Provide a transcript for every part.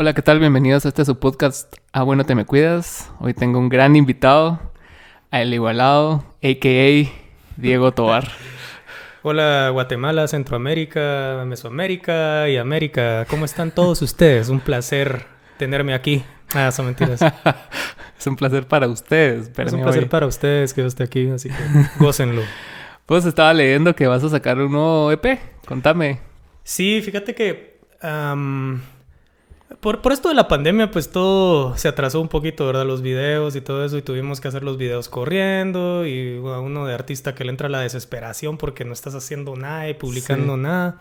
Hola, ¿qué tal? Bienvenidos a este su podcast Ah, bueno, te me cuidas. Hoy tengo un gran invitado, a El Igualado, a.k.a. Diego Tobar. Hola Guatemala, Centroamérica, Mesoamérica y América. ¿Cómo están todos ustedes? Un placer tenerme aquí. Ah, son mentiras. es un placer para ustedes. Es un placer para ustedes que yo esté aquí, así que gócenlo. Pues estaba leyendo que vas a sacar un nuevo EP. Contame. Sí, fíjate que por, por, esto de la pandemia, pues todo se atrasó un poquito, ¿verdad? Los videos y todo eso, y tuvimos que hacer los videos corriendo, y a uno de artista que le entra la desesperación porque no estás haciendo nada y publicando nada.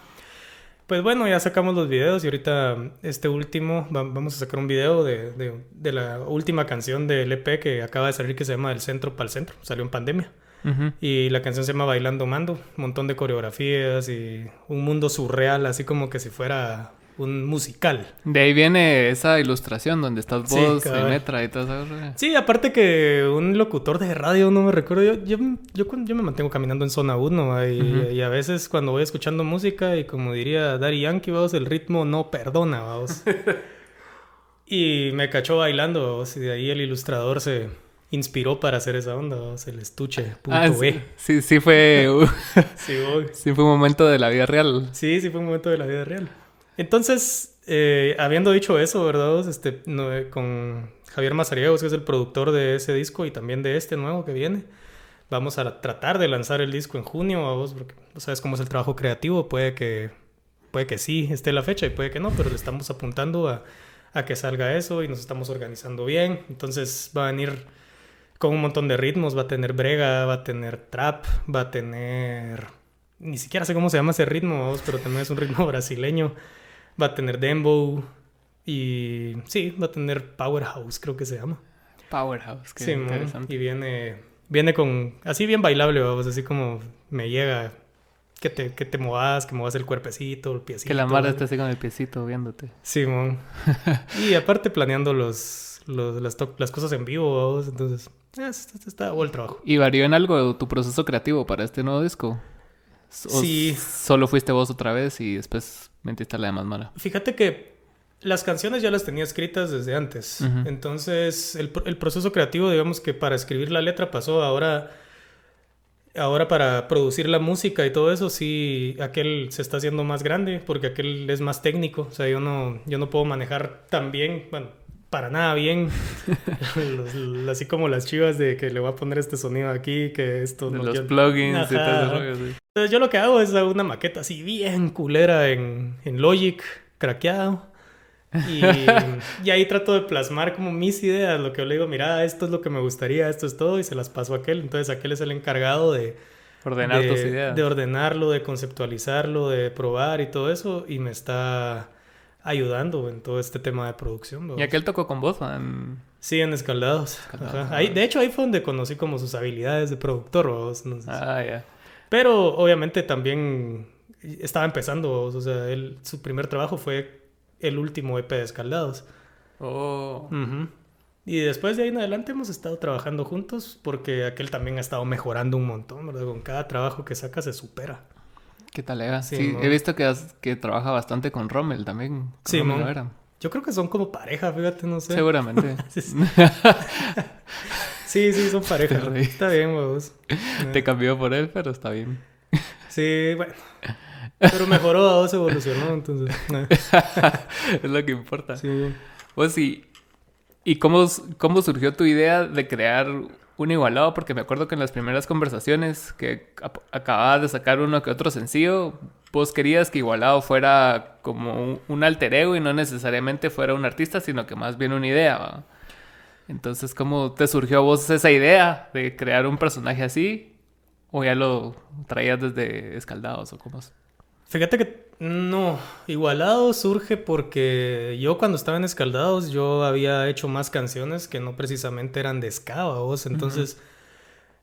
Pues bueno, ya sacamos los videos y ahorita este último, vamos a sacar un video de, de, de la última canción del EP que acaba de salir que se llama El Centro para el Centro, salió en pandemia. Y la canción se llama Bailando Mando, un montón de coreografías y un mundo surreal, así como que si fuera un musical. De ahí viene esa ilustración donde estás vos sí, Metra y todo eso. Sí, aparte que un locutor de radio, no me recuerdo, yo, yo, yo, yo me mantengo caminando en zona 1 y, a veces cuando voy escuchando música y como diría Daddy Yankee, vamos, el ritmo no perdona, vamos. y me cachó bailando, vamos, y de ahí el ilustrador se inspiró para hacer esa onda, vamos, el estuche. Ah, sí, sí, sí, fue... sí, sí fue un momento de la vida real. Sí, sí fue un momento de la vida real. Entonces, eh, habiendo dicho eso, ¿verdad? Este, eh, con Javier Mazariegos, que es el productor de ese disco y también de este nuevo que viene, vamos a tratar de lanzar el disco en junio, vos, porque sabes cómo es el trabajo creativo, puede que, puede que sí esté la fecha y puede que no, pero le estamos apuntando a, a que salga eso y nos estamos organizando bien. Entonces va a venir con un montón de ritmos, va a tener brega, va a tener trap, va a tener... Ni siquiera sé cómo se llama ese ritmo, vamos, pero también es un ritmo brasileño va a tener dembow y sí, va a tener powerhouse, creo que se llama. Powerhouse, qué sí, interesante. Y viene, viene con, así bien bailable, vamos, así como me llega que te, que te movas, que muevas el cuerpecito, el piecito. Que la mar esté así con el piecito viéndote. Simón. y aparte planeando los, los las, las, cosas en vivo, vamos, entonces está, está, el trabajo. ¿Y varió en algo tu proceso creativo para este nuevo disco? Sí. Solo fuiste vos otra vez y después mentiste la de más mala. Fíjate que las canciones ya las tenía escritas desde antes. Entonces, el, el, proceso creativo, digamos que para escribir la letra pasó ahora. Ahora para producir la música y todo eso, sí, aquel se está haciendo más grande porque aquel es más técnico. O sea, yo no, yo no puedo manejar tan bien, bueno, para nada bien. así como las chivas de que le voy a poner este sonido aquí, que esto... De los plugins y todo eso. Entonces yo lo que hago es una maqueta así bien culera en, en Logic, craqueado. Y, y, ahí trato de plasmar como mis ideas, lo que yo le digo, mira, esto es lo que me gustaría, esto es todo, y se las paso a aquel. Entonces aquel es el encargado de... Ordenar tus ideas. De ordenarlo, de conceptualizarlo, de probar y todo eso, y me está ayudando en todo este tema de producción. ¿Y aquel tocó con vos? En... Sí, en Escaldados. Ahí, de hecho, ahí fue donde conocí como sus habilidades de productor. ¿vos? ah, ya. Pero obviamente también estaba empezando. O sea, él, su primer trabajo fue el último EP de Escaldados. Oh. Y después de ahí en adelante hemos estado trabajando juntos porque aquel también ha estado mejorando un montón, ¿verdad? Con cada trabajo que saca se supera. ¿Qué tal, Eva? Sí, he visto que, que trabaja bastante con Rommel también. sí, Yo creo que son como pareja, fíjate, no sé. Seguramente. sí, sí, son pareja. Está bien, vos. Te cambió por él, pero está bien. Sí, bueno. Pero mejoró, vos evolucionó, entonces. es lo que importa. Sí. Pues sí. ¿Y cómo, cómo surgió tu idea de crear un igualado, porque me acuerdo que en las primeras conversaciones que acababas de sacar uno que otro sencillo, vos querías que igualado fuera como un, alter ego y no necesariamente fuera un artista, sino que más bien una idea. Entonces, ¿cómo te surgió a vos esa idea de crear un personaje así? ¿O ya lo traías desde Escaldados o cómo? Fíjate que no, Igualado surge porque yo cuando estaba en Escaldados yo había hecho más canciones que no precisamente eran de ska, vos, entonces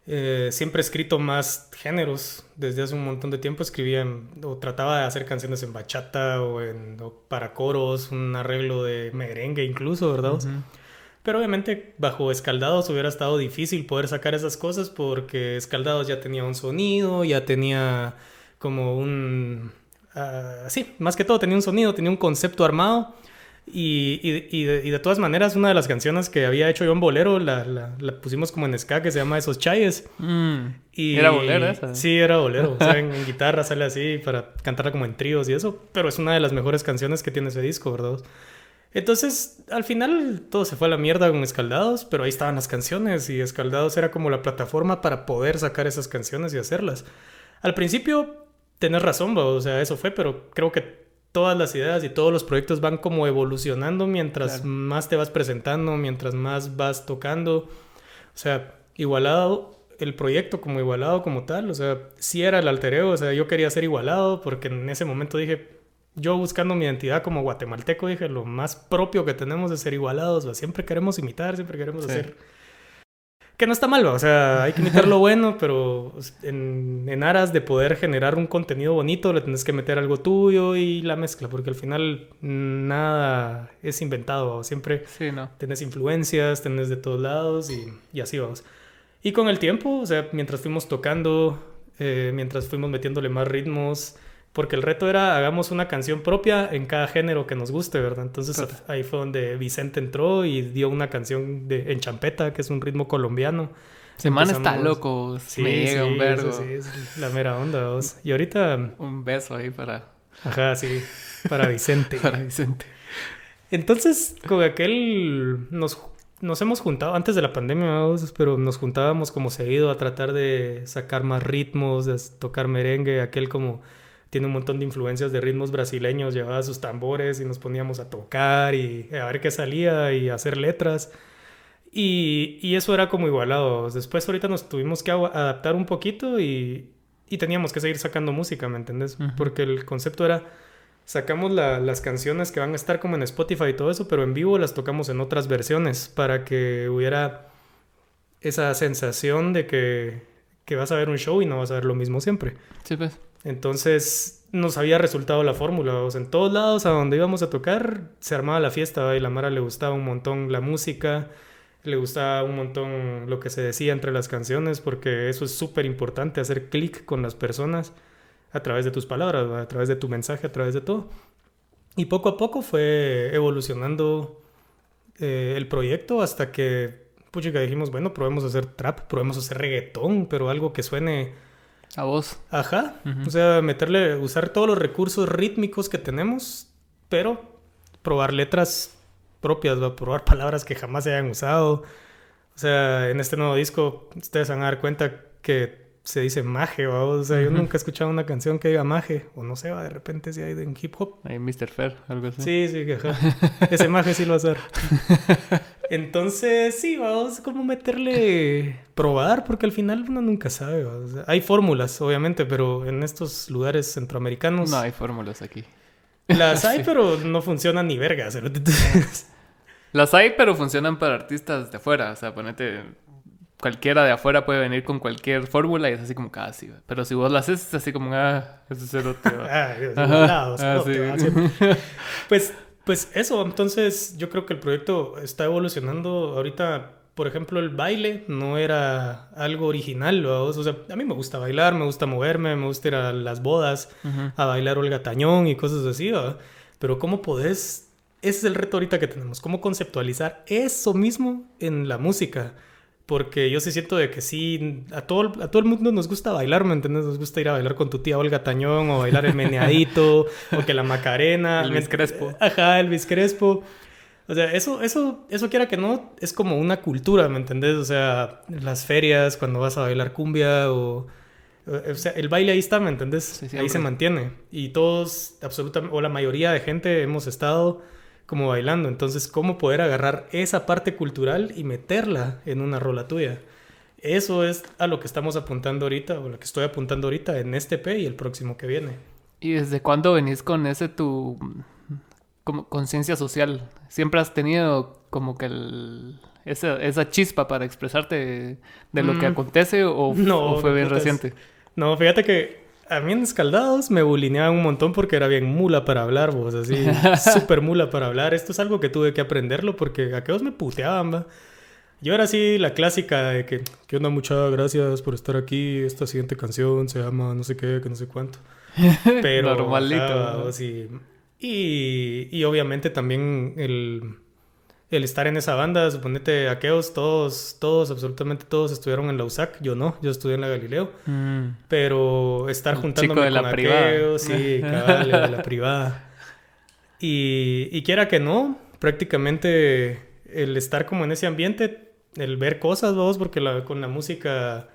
eh, siempre he escrito más géneros. Desde hace un montón de tiempo escribía o trataba de hacer canciones en bachata o, en, para coros, un arreglo de merengue incluso, ¿verdad? Pero obviamente bajo Escaldados hubiera estado difícil poder sacar esas cosas porque Escaldados ya tenía un sonido, ya tenía como un... Uh, sí, más que todo tenía un sonido, tenía un concepto armado Y, y, de, todas maneras, una de las canciones que había hecho yo en bolero la, la, pusimos como en ska que se llama Esos Chayes. Mm. Y, ¿Era bolero esa? Sí, era bolero. o sea, en, guitarra sale así para cantarla como en tríos y eso. Pero es una de las mejores canciones que tiene ese disco, ¿verdad? Entonces, al final todo se fue a la mierda con Escaldados, pero ahí estaban las canciones y Escaldados era como la plataforma para poder sacar esas canciones y hacerlas. Al principio, tenés razón, o sea, eso fue, pero creo que todas las ideas y todos los proyectos van como evolucionando mientras más te vas presentando, mientras más vas tocando. O sea, igualado, el proyecto como igualado como tal, o sea, sí era el altereo, o sea, yo quería ser igualado porque en ese momento dije, yo buscando mi identidad como guatemalteco, dije, lo más propio que tenemos es ser igualados, o siempre queremos imitar, siempre queremos hacer que no está mal, o sea, hay que imitar lo bueno, pero en, en, aras de poder generar un contenido bonito, le tienes que meter algo tuyo y la mezcla, porque al final nada es inventado, siempre sí, no. tenés influencias, tenés de todos lados y, y, así vamos. Y con el tiempo, o sea, mientras fuimos tocando, eh, mientras fuimos metiéndole más ritmos, porque el reto era hagamos una canción propia en cada género que nos guste, ¿verdad? Entonces ahí fue donde Vicente entró y dio una canción de, en champeta, que es un ritmo colombiano. Semana está loco, sí, llega un verbo. Sí, es la mera onda. Y ahorita... Un beso ahí para... Ajá, sí, para Vicente. para Vicente. Entonces, con aquel nos, nos hemos juntado, antes de la pandemia, pero nos juntábamos como seguido a tratar de sacar más ritmos, de tocar merengue, aquel como tiene un montón de influencias de ritmos brasileños, llevaba sus tambores y nos poníamos a tocar y a ver qué salía y hacer letras. Y, y eso era como igualado. Después ahorita nos tuvimos que adaptar un poquito y, y teníamos que seguir sacando música, ¿me entendés? Porque el concepto era, sacamos las canciones que van a estar como en Spotify y todo eso, pero en vivo las tocamos en otras versiones para que hubiera esa sensación de que, que vas a ver un show y no vas a ver lo mismo siempre. Sí, pues. Entonces nos había resultado la fórmula. O sea, en todos lados a donde íbamos a tocar se armaba la fiesta y la Mara le gustaba un montón la música, le gustaba un montón lo que se decía entre las canciones, porque eso es súper importante, hacer clic con las personas a través de tus palabras, a través de tu mensaje, a través de todo. Y poco a poco fue evolucionando eh, el proyecto hasta que, puchica, dijimos, bueno, probemos hacer trap, probemos hacer reggaetón, pero algo que suene a vos. Ajá. O sea, meterle, usar todos los recursos rítmicos que tenemos, pero probar letras propias, ¿va? probar palabras que jamás se hayan usado. O sea, en este nuevo disco, ustedes van a dar cuenta que se dice maje, ¿va? o sea, yo nunca he escuchado una canción que diga maje, o no sé, va, de repente si hay en hip hop. Hay Mr. Fair, algo así. Sí, sí, que Ese maje sí lo va a hacer. Entonces, sí, vamos como meterle probar, porque al final uno nunca sabe. hay fórmulas, obviamente, pero en estos lugares centroamericanos. No hay fórmulas aquí. Las hay, pero no funcionan ni vergas. Las hay, pero funcionan para artistas de afuera. O sea, ponete cualquiera de afuera puede venir con cualquier fórmula y es así como casi. Ah, pero si vos la haces, es así como, ah, eso es el otro. ah, ah Pues, pues eso, entonces yo creo que el proyecto está evolucionando. Ahorita, por ejemplo, el baile no era algo original. O sea, a mí me gusta bailar, me gusta moverme, me gusta ir a las bodas, a bailar Olga Tañón y cosas así. Pero ¿cómo podés? Ese es el reto ahorita que tenemos. ¿Cómo conceptualizar eso mismo en la música? Porque yo sí siento de que sí, a todo, a todo el mundo nos gusta bailar, ¿me entiendes? Nos gusta ir a bailar con tu tía Olga Tañón o bailar el meneadito o que la Macarena. El biscrespo. Ajá, el biscrespo. O sea, eso, eso, eso quiera que no, es como una cultura, ¿me entendés? O sea, las ferias, cuando vas a bailar cumbia o... O sea, el baile ahí está, ¿me entendés? ahí se mantiene. Y todos, absolutamente, o la mayoría de gente hemos estado como bailando. Entonces, ¿cómo poder agarrar esa parte cultural y meterla en una rola tuya? Eso es a lo que estamos apuntando ahorita, o lo que estoy apuntando ahorita en este P y el próximo que viene. ¿Y desde cuándo venís con ese tu conciencia social? ¿Siempre has tenido como que el, esa, esa chispa para expresarte de, lo que mm. acontece o, no, fue bien reciente? No, fíjate que a mí en Escaldados me bulineaban un montón porque era bien mula para hablar, vos, así, súper mula para hablar. Esto es algo que tuve que aprenderlo porque aquellos me puteaban, va. Yo era así la clásica de que, ¿qué onda? Muchas gracias por estar aquí. Esta siguiente canción se llama no sé qué, que no sé cuánto. Pero. Normalito. y, Y, y obviamente también el, el estar en esa banda, suponete aqueos, todos, todos, absolutamente todos estuvieron en la USAC, yo no, yo estudié en la Galileo, mm. pero estar juntándome de con la aqueos, sí, cabal, de la privada. Y, y quiera que no, prácticamente el estar como en ese ambiente, el ver cosas, vos, porque la, con la música,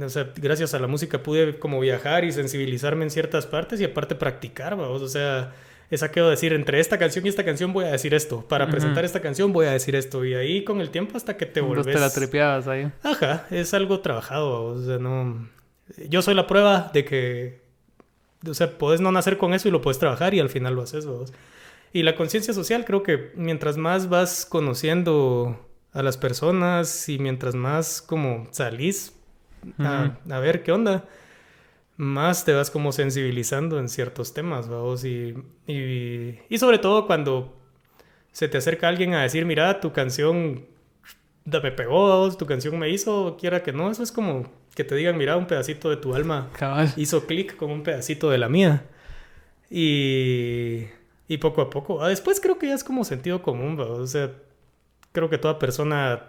o sea, gracias a la música pude como viajar y sensibilizarme en ciertas partes y aparte practicar, vos, o sea esa quiero decir, entre esta canción y esta canción voy a decir esto. Para presentar esta canción voy a decir esto. Y ahí con el tiempo hasta que te vuelves... te la tripeabas ahí. Ajá, es algo trabajado. O sea, no... Yo soy la prueba de que... O sea, puedes no nacer con eso y lo puedes trabajar y al final lo haces. vos. Y la conciencia social creo que mientras más vas conociendo a las personas y mientras más como salís a, a ver qué onda más te vas como sensibilizando en ciertos temas, vamos, y, y, sobre todo cuando se te acerca alguien a decir, mira, tu canción me pegó, tu canción me hizo, quiera que no, eso es como que te digan, mira, un pedacito de tu alma hizo clic con un pedacito de la mía. Y, y poco a poco, ah, después creo que ya es como sentido común, o sea, creo que toda persona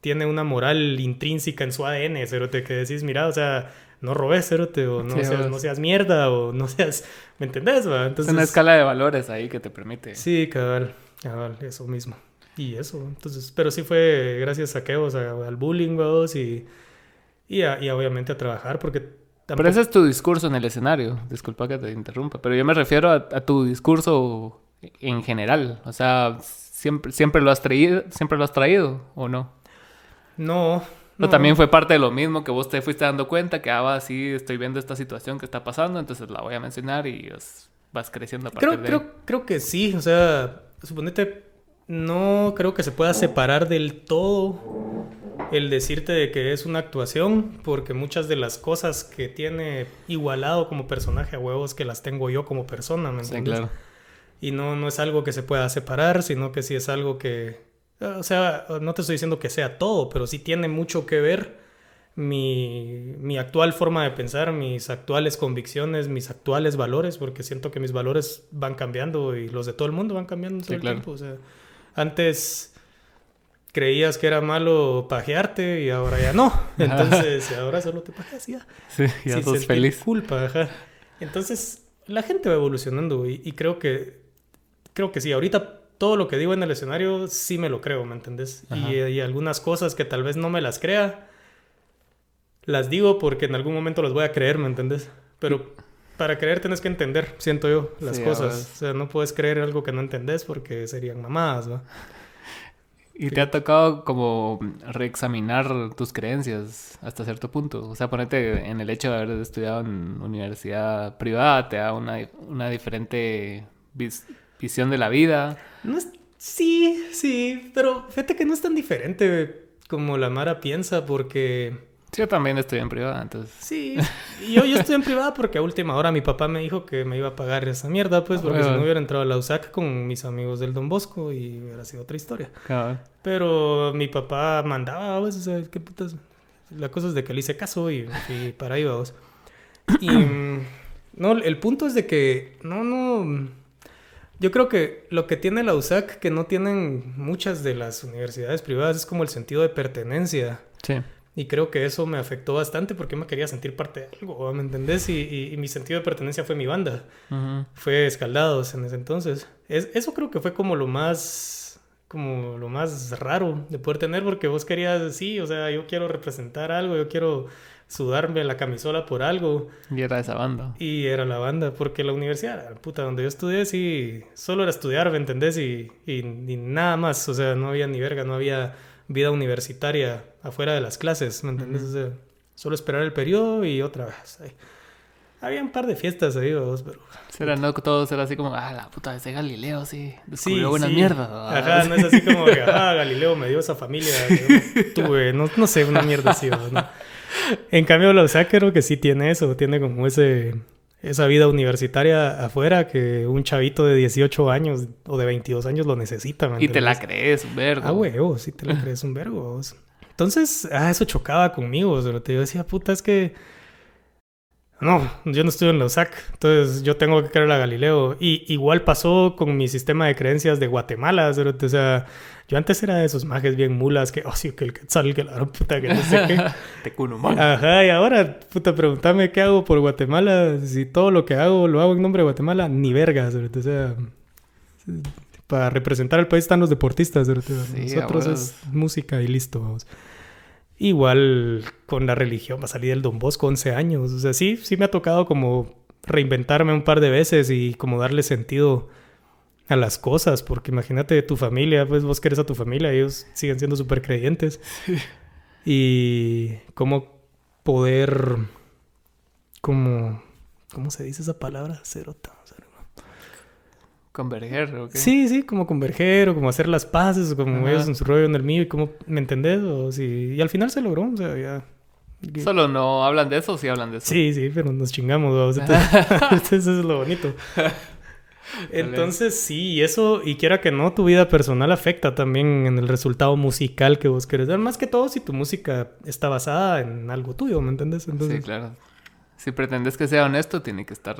tiene una moral intrínseca en su ADN, pero te que decís, mira, o sea, no robes, cerote, o no, seas, no seas mierda, o no seas, ¿me entendés? Entonces, es una escala de valores ahí que te permite. Sí, cabal, cabal, eso mismo. Y eso, entonces, pero sí fue gracias a que, o sea, al bullying, vos, y, y, y obviamente a trabajar, porque Pero ese es tu discurso en el escenario, disculpa que te interrumpa, pero yo me refiero a, a tu discurso en general, o sea, siempre, siempre lo has traído, siempre lo has traído, ¿o no? No, no. también fue parte de lo mismo que vos te fuiste dando cuenta que, ah, sí, estoy viendo esta situación que está pasando, entonces la voy a mencionar y vas creciendo a partir creo, Creo, creo que sí, o sea, suponete, no creo que se pueda separar del todo el decirte de que es una actuación, porque muchas de las cosas que tiene igualado como personaje a huevos que las tengo yo como persona, ¿me entiendes? Sí, claro. Y no, no es algo que se pueda separar, sino que sí es algo que, o sea, no te estoy diciendo que sea todo, pero sí tiene mucho que ver mi, mi, actual forma de pensar, mis actuales convicciones, mis actuales valores, porque siento que mis valores van cambiando y los de todo el mundo van cambiando todo el tiempo. O sea, antes creías que era malo pajearte y ahora ya no. Entonces, ahora solo te pajeas y ya. Sí, ya sos feliz. culpa, ajá. Entonces, la gente va evolucionando y, y creo que creo que sí, ahorita todo lo que digo en el escenario sí me lo creo, ¿me entendés? Y, algunas cosas que tal vez no me las crea, las digo porque en algún momento las voy a creer, ¿me entendés? Pero para creer tienes que entender, siento yo, las cosas. O sea, no puedes creer algo que no entendés porque serían mamadas, ¿no? Y te ha tocado como reexaminar tus creencias hasta cierto punto. O sea, ponerte en el hecho de haber estudiado en universidad privada, te da una, una diferente visión de la vida. No es... Sí, sí, pero fíjate que no es tan diferente como la Mara piensa porque... Yo también estoy en privada, entonces... Sí, yo, yo estoy en privada porque a última hora mi papá me dijo que me iba a pagar esa mierda, pues, porque si no hubiera entrado a la USAC con mis amigos del Don Bosco y hubiera sido otra historia. Pero mi papá mandaba, pues, o sea, qué putas... La cosa es de que le hice caso y, y para ahí vamos. Y... no, el punto es de que... No, no... Yo creo que lo que tiene la USAC que no tienen muchas de las universidades privadas es como el sentido de pertenencia. Sí. Y creo que eso me afectó bastante porque me quería sentir parte de algo, ¿me entendés? Y, mi sentido de pertenencia fue mi banda. Fue Escaldados en ese entonces. Es, eso creo que fue como lo más, como lo más raro de poder tener porque vos querías, sí, o sea, yo quiero representar algo, yo quiero sudarme la camisola por algo. Y era esa banda. Y era la banda, porque la universidad, puta, donde yo estudié, sí, solo era estudiar, ¿me entendés? Y, y, nada más, o sea, no había ni verga, no había vida universitaria afuera de las clases, ¿me entendés? o sea, solo esperar el periodo y otra vez. Había un par de fiestas ahí, vos, pero... Será, no todos era así como, ah, la puta, ese Galileo, sí, descubrió sí, buena mierda. Ajá, no es así como que, ah, Galileo me dio esa familia que tuve, no, no sé, una mierda así, ¿no? En cambio, la USAC creo que sí tiene eso, tiene como ese, esa vida universitaria afuera que un chavito de 18 años o de 22 años lo necesita. y te la crees un vergo. Ah, huevo, sí te la crees un vergo. Entonces, ah, eso chocaba conmigo. Pero te yo decía, puta, es que... no, yo no estoy en la USAC, entonces yo tengo que creer a Galileo. Y igual pasó con mi sistema de creencias de Guatemala, o sea, yo antes era de esos majes bien mulas que, oh, sí, que el quetzal, que la puta, que no sé qué. Te cuno, man. Ajá, y ahora, puta, pregúntame qué hago por Guatemala, si todo lo que hago lo hago en nombre de Guatemala, ni vergas, o sea, para representar al país están los deportistas, sí, nosotros es música y listo, vamos. Igual con la religión, va a salir el Don Bosco 11 años. O sea, sí, sí me ha tocado como reinventarme un par de veces y como darle sentido a las cosas, porque imagínate tu familia, pues vos querés a tu familia, ellos siguen siendo súper creyentes. Y cómo poder, como, ¿cómo se dice esa palabra? Cerota. Converger, ¿o qué? Sí, sí, como converger o como hacer las paces o como ellos en su rollo en el mío y como, ¿me entendés? O sí, y al final se logró, o sea, ya... ¿Solo no hablan de eso o sí hablan de eso? Sí, sí, pero nos chingamos, eso es lo bonito. Entonces, sí, y eso, y quiera que no, tu vida personal afecta también en el resultado musical que vos querés dar. Más que todo si tu música está basada en algo tuyo, ¿me entendés? Entonces... Sí, claro si pretendes que sea honesto, tiene que estar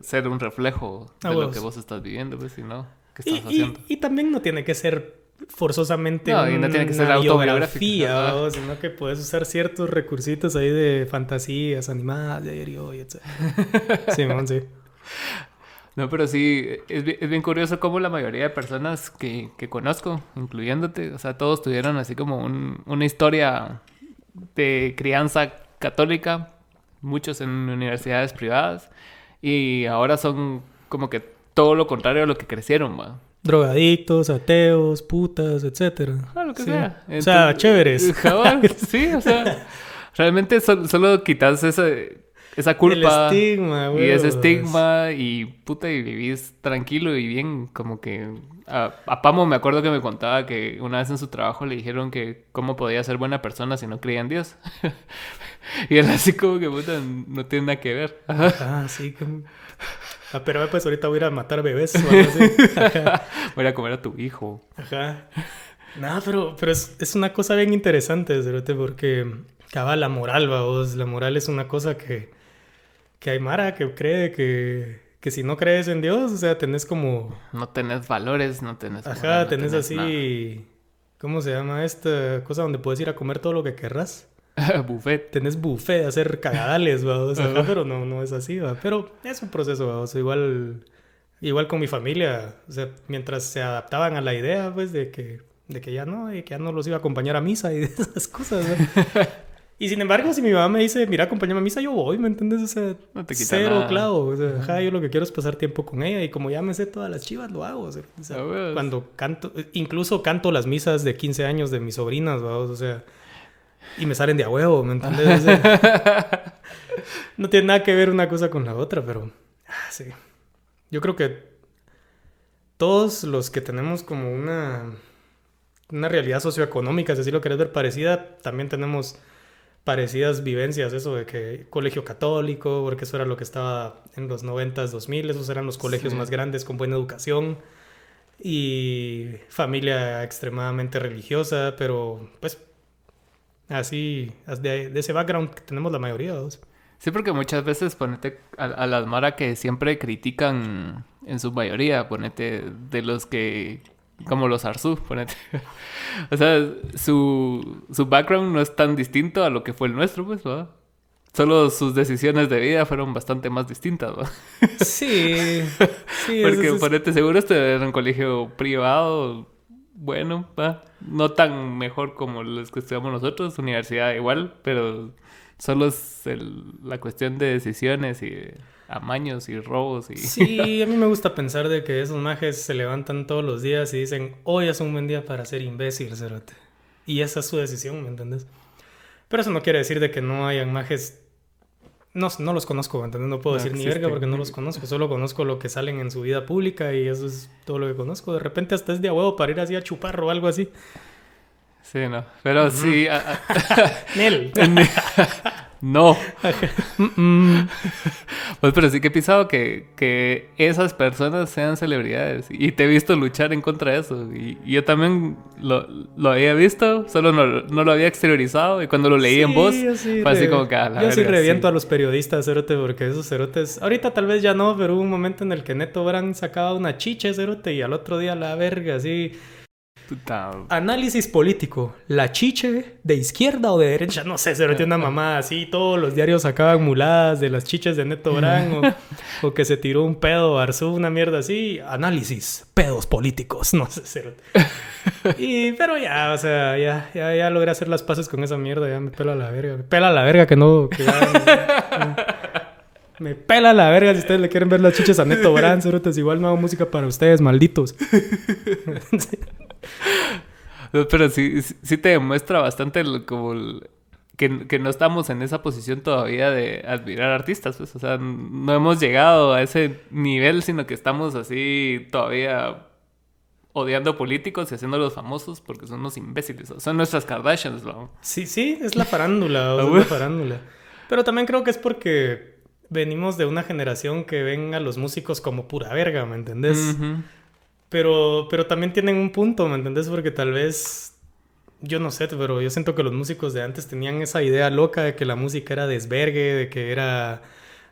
ser un reflejo de lo que vos estás viviendo, pues, si no, ¿qué estás y, haciendo? Y, también no tiene que ser forzosamente no, y no tiene que ser autobiografía, o, sino que puedes usar ciertos recursitos ahí de fantasías animadas, de aéreo y etc. sí, sí. No, pero sí, es, es, bien curioso cómo la mayoría de personas que, que conozco, incluyéndote, o sea, todos tuvieron así como un, una historia de crianza católica, muchos en universidades privadas y ahora son como que todo lo contrario a lo que crecieron, va. Drogadictos, ateos, putas, etcétera. Ah, lo que sea. o sea, chéveres. sí, o sea, realmente solo quitas ese esa culpa. estigma, Y ese estigma y puta, y vivís tranquilo y bien, como que... A, Pamo me acuerdo que me contaba que una vez en su trabajo le dijeron que cómo podía ser buena persona si no creía en Dios. y él así como que puta, no tiene nada que ver. ah, sí, como... Ah, pero pues ahorita voy a ir a matar bebés o algo así. voy a comer a tu hijo. Ajá. No, pero, pero es, es una cosa bien interesante, porque acaba la moral, vos. La moral es una cosa que que hay Mara que cree que, que si no crees en Dios, o sea, tenés como... No tenés valores, no tenés... Ajá, tenés, así... ¿Cómo se llama esta cosa donde puedes ir a comer todo lo que querrás? buffet. Tenés buffet, hacer cagadales, ¿va? O sea, pero no, no es así, ¿va? Pero es un proceso, ¿va? O sea, igual... Igual con mi familia, o sea, mientras se adaptaban a la idea, pues, de que, de que ya no, y que ya no los iba a acompañar a misa y esas cosas, ¿no? Y sin embargo, si mi mamá me dice, mira, acompáñame a misa, yo voy, ¿me entiendes? O sea, no te cero clavo. O sea, ajá, yo lo que quiero es pasar tiempo con ella y como ya me sé todas las chivas, lo hago. O sea, cuando canto, incluso canto las misas de 15 años de mis sobrinas, ¿vamos? o sea, y me salen de a huevo, ¿me entiendes? no tiene nada que ver una cosa con la otra, pero ah, sí. Yo creo que todos los que tenemos como una, una realidad socioeconómica, si así lo querés ver parecida, también tenemos parecidas vivencias, eso de que colegio católico, porque eso era lo que estaba en los 90s, 2000, esos eran los colegios más grandes con buena educación y familia extremadamente religiosa, pero pues así, de, ese background que tenemos la mayoría. ¿dos? Sí, porque muchas veces ponete a, a las Mara que siempre critican en su mayoría, ponete de los que como los Arzu, ponete. o sea, su, su background no es tan distinto a lo que fue el nuestro, pues, ¿verdad? Solo sus decisiones de vida fueron bastante más distintas, ¿verdad? sí, sí. Porque, ponete, seguro este era un colegio privado, bueno, ¿va? No tan mejor como los que estudiamos nosotros, universidad igual, pero solo es la cuestión de decisiones y amaños y robos. Y... Sí, a mí me gusta pensar de que esos majes se levantan todos los días y dicen, hoy es un buen día para ser imbécil, cerote. Y esa es su decisión, ¿me entiendes? Pero eso no quiere decir de que no hayan majes... No, no los conozco, ¿entendés? No puedo decir ni verga porque no los conozco. Solo conozco lo que salen en su vida pública y eso es todo lo que conozco. De repente hasta es de a huevo para ir así a chupar o algo así. Sí, no. Pero sí... Nel. No. pues pero sí que he pisado que, que esas personas sean celebridades. Y te he visto luchar en contra de eso. Y, yo también lo, lo, había visto, solo no, no, lo había exteriorizado. Y cuando lo leí en voz, fue así como que... Ah, yo sí reviento a los periodistas, cerote, porque esos cerotes... Ahorita tal vez ya no, pero hubo un momento en el que Neto Brand sacaba una chicha, cerote, y al otro día la verga, así... Análisis político. ¿La chiche de izquierda o de derecha? No sé, se tiene una mamá así. Todos los diarios sacaban muladas de las chiches de Neto Brand o, que se tiró un pedo Arzú, una mierda así. Análisis. Pedos políticos. No sé, cero. Y, pero ya, o sea, ya, ya, ya logré hacer las paces con esa mierda. Ya me pela la verga. Me pela la verga que no. me, pela la verga si ustedes le quieren ver las chiches a Neto Brand, cerotes. Igual no hago música para ustedes, malditos. Pero sí, sí te demuestra bastante como que, no estamos en esa posición todavía de admirar artistas, pues. O sea, no hemos llegado a ese nivel, sino que estamos así todavía odiando políticos y haciéndolos famosos porque son unos imbéciles. Son nuestras Kardashians, ¿no? Sí, sí, es la farándula, o la farándula. Pero también creo que es porque venimos de una generación que ven a los músicos como pura verga, ¿me entendés? Pero, pero también tienen un punto, ¿me entendés? Porque tal vez, yo no sé, pero yo siento que los músicos de antes tenían esa idea loca de que la música era desvergue, de que era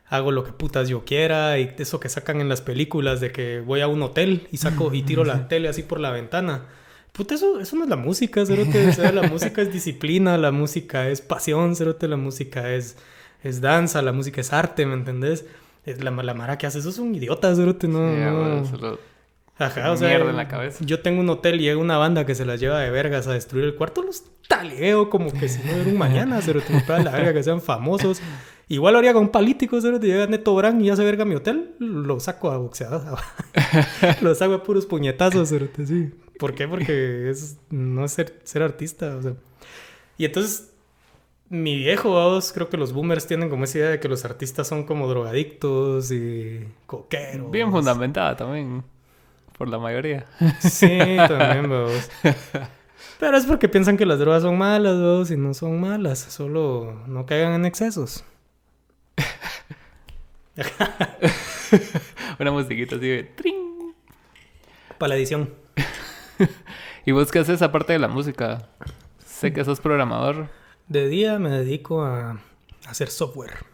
hago lo que putas yo quiera y eso que sacan en las películas de que voy a un hotel y saco y tiro la tele así por la ventana. Puta, eso, eso no es la música, cerote. O sea, la música es disciplina, la música es pasión, cerote. La música es, es danza, la música es arte, ¿me entendés? La, la mara que hace eso es un idiota, cerote. No, no. Ajá, o sea, en la cabeza. yo tengo un hotel y llega una banda que se las lleva de vergas a destruir el cuarto, los taleo como que si no era un mañana, pero te la verga que sean famosos. Igual lo haría con políticos, pero te llega Neto Brand y ya se verga mi hotel, lo saco a boxear. lo saco a puros puñetazos, sí. ¿Por qué? Porque es no es ser, ser artista, o sea. Y entonces mi viejo, vos, creo que los boomers tienen como esa idea de que los artistas son como drogadictos y coqueros. Bien fundamentada también. Por la mayoría. Sí, también, vos. Pero es porque piensan que las drogas son malas, vos, y no son malas. Solo no caigan en excesos. Una musiquita así de ¡tring! Para la edición. ¿Y vos qué haces aparte de la música? Sé que sos programador. De día me dedico a hacer software.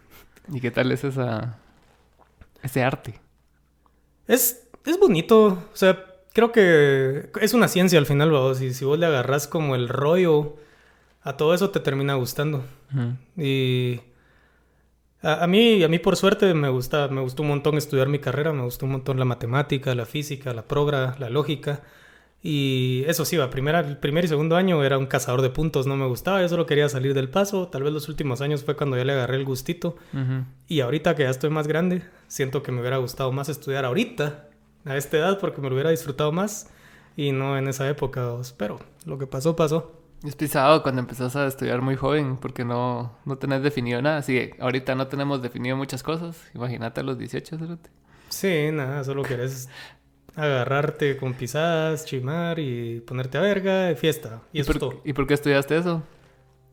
¿Y qué tal es esa ese arte? Es es bonito. O sea, creo que es una ciencia al final, vos. Y si vos le agarras como el rollo a todo eso, te termina gustando. Y a, mí, a mí por suerte me gusta, me gustó un montón estudiar mi carrera, me gustó un montón la matemática, la física, la progra, la lógica. Y eso sí, va, primera, el primer y segundo año era un cazador de puntos, no me gustaba, yo solo quería salir del paso. Tal vez los últimos años fue cuando ya le agarré el gustito. Y ahorita que ya estoy más grande, siento que me hubiera gustado más estudiar ahorita a esta edad porque me lo hubiera disfrutado más y no en esa época. Pero lo que pasó, pasó. Es pisado cuando empezás a estudiar muy joven porque no, no tenés definido nada. Así ahorita no tenemos definido muchas cosas. Imagínate a los 18, ¿cierto? Sí, nada, solo querés agarrarte con pisadas, chimar y ponerte a verga y fiesta. Y, eso por, ¿Y por qué estudiaste eso?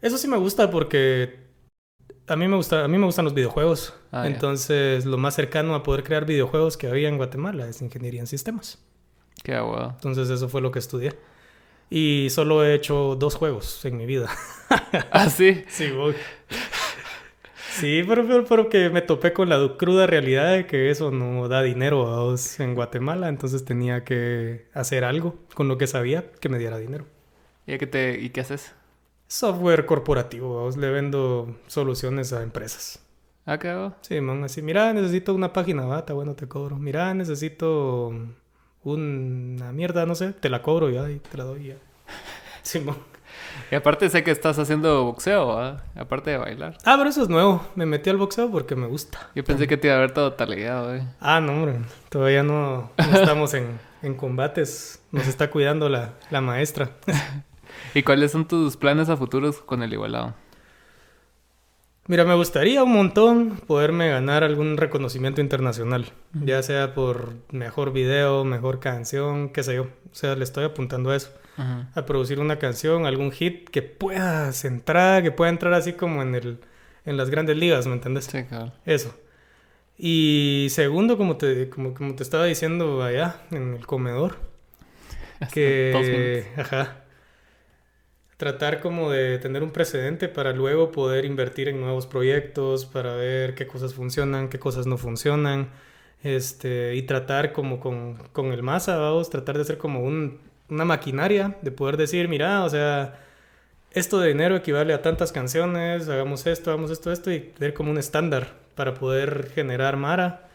Eso sí me gusta porque a mí me gusta, a mí me gustan los videojuegos. Ah, Entonces, lo más cercano a poder crear videojuegos que había en Guatemala es ingeniería en sistemas. Qué guau. Entonces, eso fue lo que estudié. Y solo he hecho dos juegos en mi vida. ¿Ah, sí? sí, voy. Sí, pero, pero, que me topé con la cruda realidad de que eso no da dinero a vos en Guatemala, entonces tenía que hacer algo con lo que sabía que me diera dinero. ¿Y qué, te, ¿y qué haces? Software corporativo, le vendo soluciones a empresas. ¿Ah, qué hago? Sí, man, así, mira, necesito una página, va, está bueno, te cobro. Mira, necesito una mierda, no sé, te la cobro ya y te la doy ya. Sí, Y aparte sé que estás haciendo boxeo, ¿ah? aparte de bailar. Ah, pero eso es nuevo. Me metí al boxeo porque me gusta. Yo pensé que te iba a haber todo taleado, eh. Ah, no, hombre. Todavía no, estamos en, en, combates. Nos está cuidando la, la maestra. ¿Y cuáles son tus planes a futuros con el igualado? Mira, me gustaría un montón poderme ganar algún reconocimiento internacional, ya sea por mejor video, mejor canción, qué sé yo. O sea, le estoy apuntando a eso, a producir una canción, algún hit que pueda entrar, que pueda entrar así como en el, en las grandes ligas, ¿me entiendes? Sí, claro. Eso. Y segundo, como te, como, como te estaba diciendo allá en el comedor, que, ajá, tratar como de tener un precedente para luego poder invertir en nuevos proyectos, para ver qué cosas funcionan, qué cosas no funcionan, este, y tratar como con, con el masa, vamos, tratar de hacer como un, una maquinaria, de poder decir, mira, o sea, esto de dinero equivale a tantas canciones, hagamos esto, hagamos esto, esto, y tener como un estándar para poder generar Mara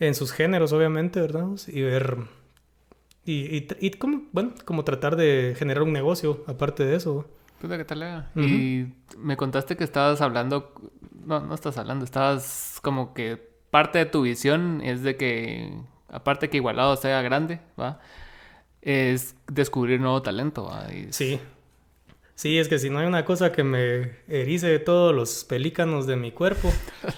en sus géneros, obviamente, ¿verdad? Y ver. Y, y, y como, bueno, como tratar de generar un negocio aparte de eso. Pues, ¿qué tal? Y me contaste que estabas hablando. No, no estás hablando, estabas como que parte de tu visión es de que, aparte que Igualado sea grande, ¿va? Es descubrir nuevo talento, ¿va? Sí. Sí, es que si no hay una cosa que me erice de todos los pelícanos de mi cuerpo,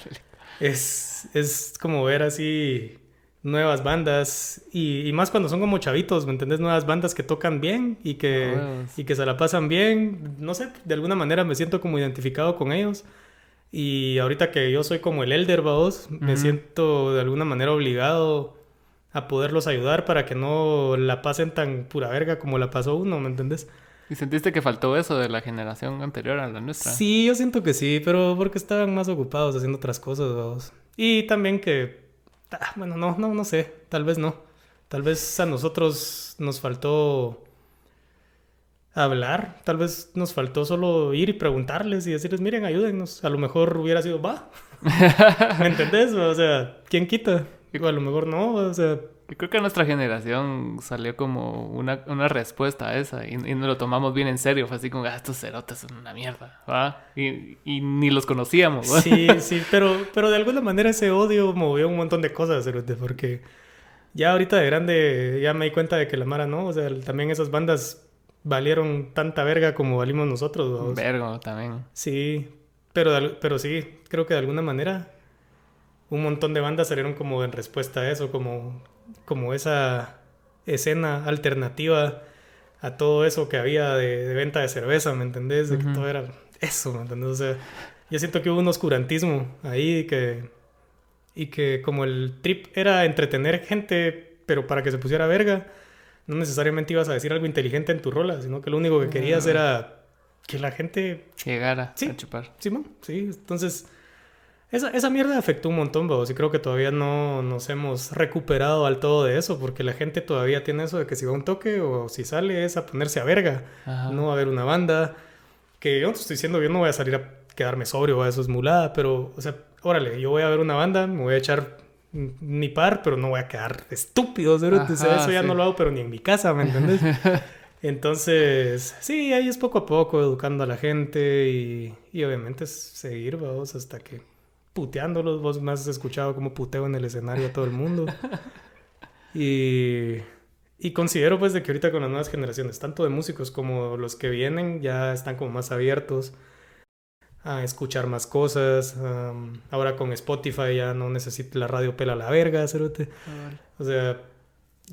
es, es como ver así nuevas bandas y, más cuando son como chavitos, ¿me entendés? Nuevas bandas que tocan bien y que, ah, y que se la pasan bien. No sé, de alguna manera me siento como identificado con ellos. Y ahorita que yo soy como el elder, vos, me siento de alguna manera obligado a poderlos ayudar para que no la pasen tan pura verga como la pasó uno, ¿me entendés? ¿Y sentiste que faltó eso de la generación anterior a la nuestra? Sí, yo siento que sí, pero porque estaban más ocupados haciendo otras cosas. Y también que, bueno, no, no, no sé, tal vez no. Tal vez a nosotros nos faltó hablar, tal vez nos faltó solo ir y preguntarles y decirles, miren, ayúdennos. A lo mejor hubiera sido, va. ¿Me entendés? O sea, ¿quién quita? Digo, a lo mejor no, o sea, creo que a nuestra generación salió como una, una respuesta a esa y, y, nos lo tomamos bien en serio. Fue así como, ah, estos cerotes son una mierda, ¿va? Y, y ni los conocíamos, Sí, sí, pero, pero de alguna manera ese odio movió un montón de cosas, cerote, porque ya ahorita de grande ya me di cuenta de que la Mara no, o sea, también esas bandas valieron tanta verga como valimos nosotros. Vergo también. Sí, pero, pero sí, creo que de alguna manera un montón de bandas salieron como en respuesta a eso, como como esa escena alternativa a todo eso que había de, venta de cerveza, ¿me entendés? De que todo era eso, ¿me entendés? O sea, yo siento que hubo un oscurantismo ahí que, y que como el trip era entretener gente, pero para que se pusiera verga, no necesariamente ibas a decir algo inteligente en tu rola, sino que lo único que querías era que la gente llegara a chupar. Sí, sí, entonces esa, esa mierda afectó un montón, vos, y creo que todavía no nos hemos recuperado al todo de eso, porque la gente todavía tiene eso de que si va un toque o si sale es a ponerse a verga, no va a haber una banda. Que yo no te estoy diciendo, yo no voy a salir a quedarme sobrio, a eso es mulada, pero, o sea, órale, yo voy a ver una banda, me voy a echar ni par, pero no voy a quedar estúpido, o sea, eso ya no lo hago, pero ni en mi casa, ¿me entiendes? Entonces, sí, ahí es poco a poco educando a la gente y, y obviamente seguir, vamos, hasta que puteándolos. Vos más has escuchado como puteo en el escenario a todo el mundo. y, y considero pues de que ahorita con las nuevas generaciones, tanto de músicos como los que vienen, ya están como más abiertos a escuchar más cosas. ahora con Spotify ya no necesito la radio pela la verga, cerote. O sea,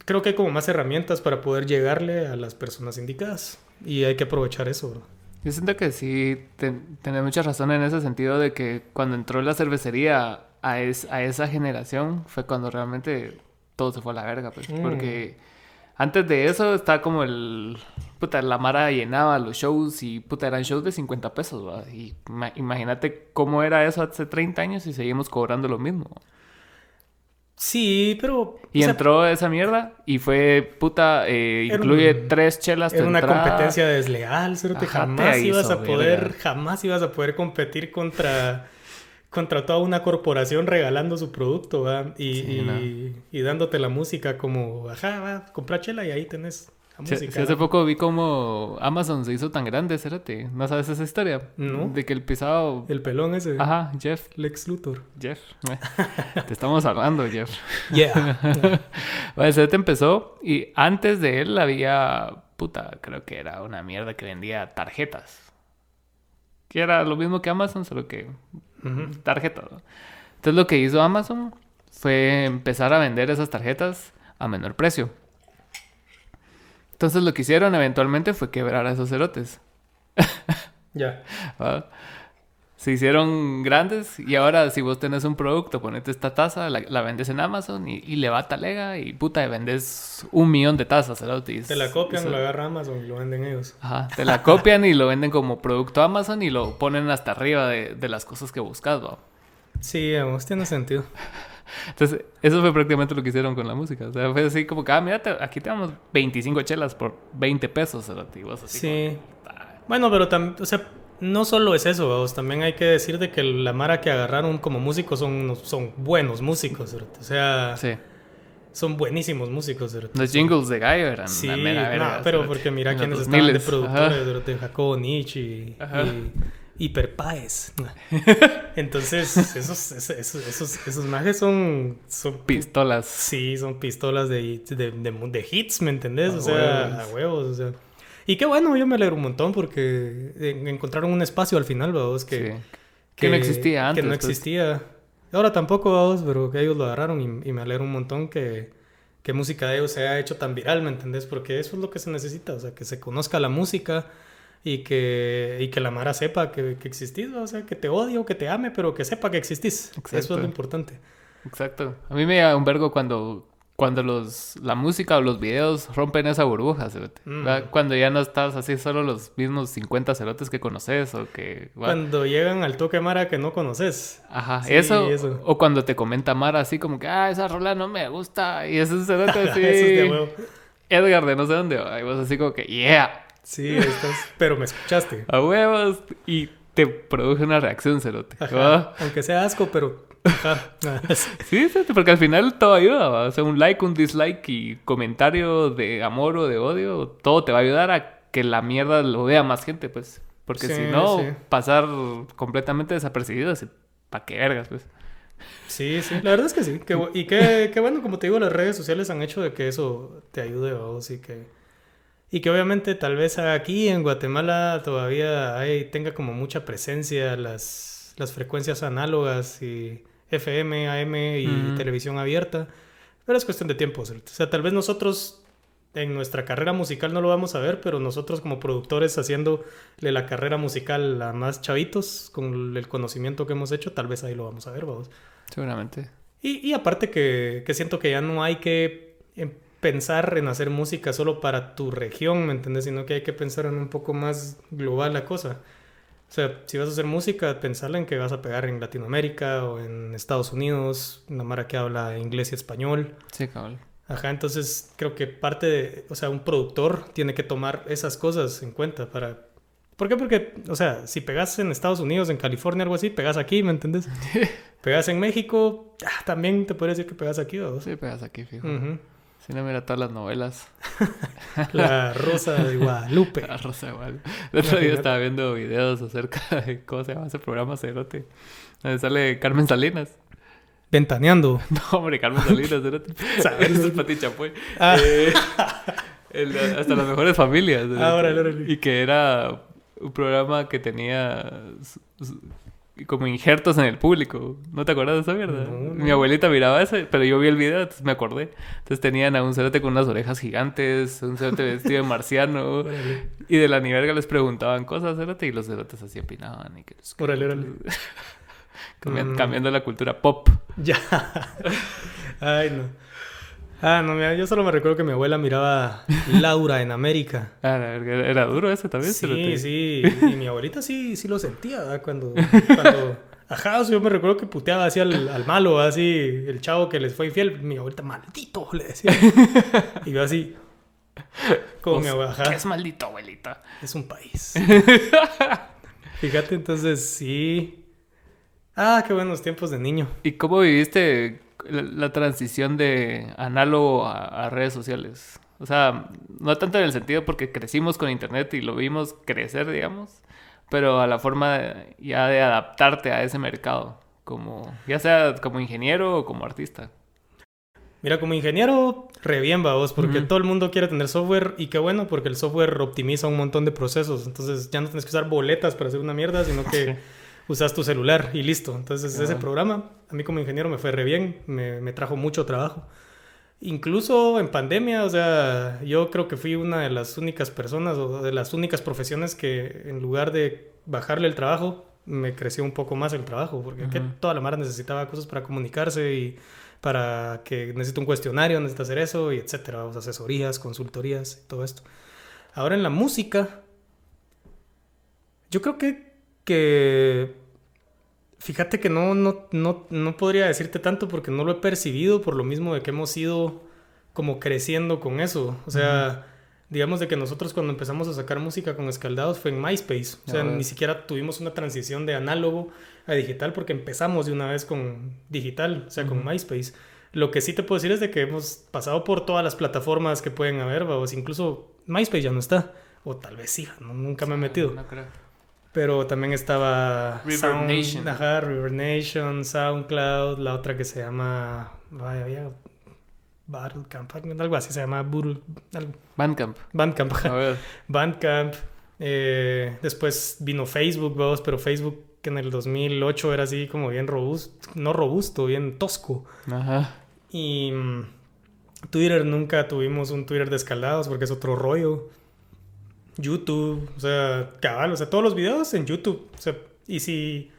creo que hay como más herramientas para poder llegarle a las personas indicadas. Y hay que aprovechar eso, bro. Yo siento que sí, tenés mucha razón en ese sentido de que cuando entró la cervecería a, es, a esa generación fue cuando realmente todo se fue a la verga, pues. Mm. Porque antes de eso estaba como el... Puta, la Mara llenaba los shows y puta, eran shows de 50 pesos, ¿va? Y imagínate cómo era eso hace 30 años y seguimos cobrando lo mismo. Sí, pero... Y entró esa mierda y fue, puta, eh, incluye tres chelas. Era una competencia desleal, jamás ibas a poder, jamás ibas a poder competir contra, contra toda una corporación regalando su producto, ¿va? Y, y, dándote la música como, ajá, va, compra chela y ahí tenés hace poco vi como Amazon se hizo tan grande, cérate. ¿No sabes esa historia? No. De que el pisado... El pelón ese. Ajá, Jeff. Lex Luthor. Jeff. te estamos hablando, Jeff. Yeah. bueno, empezó y antes de él había... Puta, creo que era una mierda que vendía tarjetas. Que era lo mismo que Amazon, solo que... Tarjetas. Entonces lo que hizo Amazon fue empezar a vender esas tarjetas a menor precio. Entonces lo que hicieron eventualmente fue quebrar a esos cerotes. Ya. se hicieron grandes y ahora si vos tenés un producto, ponete esta taza, la, vendes en Amazon y, le va talega y puta, vendes un millón de tazas. Te la copian, lo agarra Amazon y lo venden ellos. Ajá, te la copian y lo venden como producto Amazon y lo ponen hasta arriba de, las cosas que buscas, ¿no? Sí, vamos, tiene sentido. Entonces, eso fue prácticamente lo que hicieron con la música. O sea, fue así como que, ah, mira, aquí tenemos 25 chelas por 20 pesos, ¿sí? así sí. Bueno, pero también, o sea, no solo es eso, vamos, también hay que decir de que la Mara que agarraron como músicos son, son buenos músicos, ¿verdad? O sea, son buenísimos músicos. ¿verdad? Los jingles de Gallo eran sí, mera pero porque mira quiénes estaban de productores, de Jacobo Nietzsche y, y Hiperpaes. Entonces, esos, esos, esos, esos mages son, son... Pistolas. Sí, son pistolas de, de, de, hits, ¿me entendés? o sea, a huevos, o sea... Y qué bueno, yo me alegro un montón porque encontraron un espacio al final, vamos, que, que, no existía antes. Que no pues. existía. Ahora tampoco, vamos, pero que ellos lo agarraron y, me alegro un montón que, que música de ellos se haya hecho tan viral, ¿me entendés? Porque eso es lo que se necesita, o sea, que se conozca la música y que, y que la Mara sepa que, que existís, o sea, que te odie o que te ame, pero que sepa que existís. Eso es lo importante. Exacto. A mí me da un vergo cuando cuando los, la música o los videos rompen esa burbuja, mm. Cuando ya no estás así solo los mismos 50 cerotes que conoces o que... Cuando llegan al toque Mara que no conoces. Ajá, eso, O cuando te comenta Mara así como que, ah, esa rola no me gusta. Y ese cerote así... de Edgar de no sé dónde. Y vos así como que, yeah. Sí, estás... pero me escuchaste. A huevos. Y te produce una reacción, cerote. Aunque sea asco, pero sí, sí, porque al final todo ayuda. O sea, un like, un dislike y comentario de amor o de odio, todo te va a ayudar a que la mierda lo vea más gente, pues. Porque si no, pasar completamente desapercibido, ¿para qué vergas, pues? Sí, sí, la verdad es que sí. y qué, qué, bueno, como te digo, las redes sociales han hecho de que eso te ayude a vos y que, y que obviamente tal vez aquí en Guatemala todavía hay, tenga como mucha presencia las, las frecuencias análogas y FM, AM y televisión abierta. Pero es cuestión de tiempo. O sea, tal vez nosotros en nuestra carrera musical no lo vamos a ver, pero nosotros como productores haciéndole la carrera musical a más chavitos, con el conocimiento que hemos hecho, tal vez ahí lo vamos a ver, vamos. Seguramente. Y, aparte que, que, siento que ya no hay que em, pensar en hacer música solo para tu región, ¿me entiendes? Sino que hay que pensar en un poco más global la cosa. O sea, si vas a hacer música, pensarla en que vas a pegar en Latinoamérica o en Estados Unidos, una mara que habla inglés y español. Sí, cabrón. Ajá, entonces creo que parte de, o sea, un productor tiene que tomar esas cosas en cuenta para... ¿Por qué? Porque, o sea, si pegas en Estados Unidos, en California, algo así, pegas aquí, ¿me entiendes? pegas en México, ah, también te podría decir que pegas aquí, ¿o? Sí, pegas aquí, fijo. Si no, mira todas las novelas. la Rosa de Guadalupe. La Rosa de Guadalupe. El otro día estaba viendo videos acerca de cómo se llama ese programa Cerote. Donde sale Carmen Salinas. Ventaneando. No, hombre, Carmen Salinas, Cerote. Es el Pati Chapoy. Ah. Eh, hasta las mejores familias. Ahora, Y que era un programa que tenía como injertos en el público. ¿No te acuerdas de esa mierda? Mi abuelita miraba eso, pero yo vi el video, entonces me acordé. Entonces tenían a un cerote con unas orejas gigantes, un cerote vestido de marciano. y de la niverga les preguntaban cosas, cerote, y los cerotes así opinaban. Y que órale, órale. Mm. Cambiando la cultura pop. Ya. Ay, no. Ah, no, mira, yo solo me recuerdo que mi abuela miraba Laura en América. Ah, era duro ese también. Sí, sí. Y mi abuelita sí, sí lo sentía cuando, cuando... Ajá, yo me recuerdo que puteaba así al, malo, así, el chavo que les fue infiel. Mi abuelita, maldito, le decía. Y yo así, como mi abuela. ¿Qué es maldito, abuelita? Es un país. Fíjate, entonces sí. Ah, qué buenos tiempos de niño. ¿Y cómo viviste la, transición de análogo a, redes sociales. O sea, no tanto en el sentido porque crecimos con internet y lo vimos crecer, digamos, pero a la forma ya de adaptarte a ese mercado, como ya sea como ingeniero o como artista. Mira, como ingeniero, re bien, vos, porque todo el mundo quiere tener software y qué bueno, porque el software optimiza un montón de procesos. Entonces ya no tienes que usar boletas para hacer una mierda, sino que usas tu celular y listo. Entonces ese programa, a mí como ingeniero me fue re bien, me, me, trajo mucho trabajo. Incluso en pandemia, o sea, yo creo que fui una de las únicas personas o de las únicas profesiones que en lugar de bajarle el trabajo, me creció un poco más el trabajo, porque toda la mara necesitaba cosas para comunicarse y para que necesito un cuestionario, necesito hacer eso, y etcétera, asesorías, consultorías, todo esto. Ahora en la música, yo creo que, que fíjate que no, no, no, no podría decirte tanto porque no lo he percibido por lo mismo de que hemos ido como creciendo con eso. O sea, digamos de que nosotros cuando empezamos a sacar música con Escaldados fue en MySpace. O sea, ni siquiera tuvimos una transición de análogo a digital porque empezamos de una vez con digital, o sea, con MySpace. Lo que sí te puedo decir es de que hemos pasado por todas las plataformas que pueden haber, vamos, incluso MySpace ya no está. O tal vez sí, nunca me he metido. No creo. Pero también estaba River Nation. Ajá, River Nation, SoundCloud, la otra que se llama. Vaya, había Camp, algo así se llama. Bandcamp. Bandcamp. Bandcamp. Eh, después vino Facebook, vos, pero Facebook en el 2008 era así como bien robusto, no robusto, bien tosco. Ajá. Y mm, Twitter nunca tuvimos un Twitter de escaldados porque es otro rollo. YouTube, o sea, cabal, o sea, todos los videos en YouTube. O sea, y si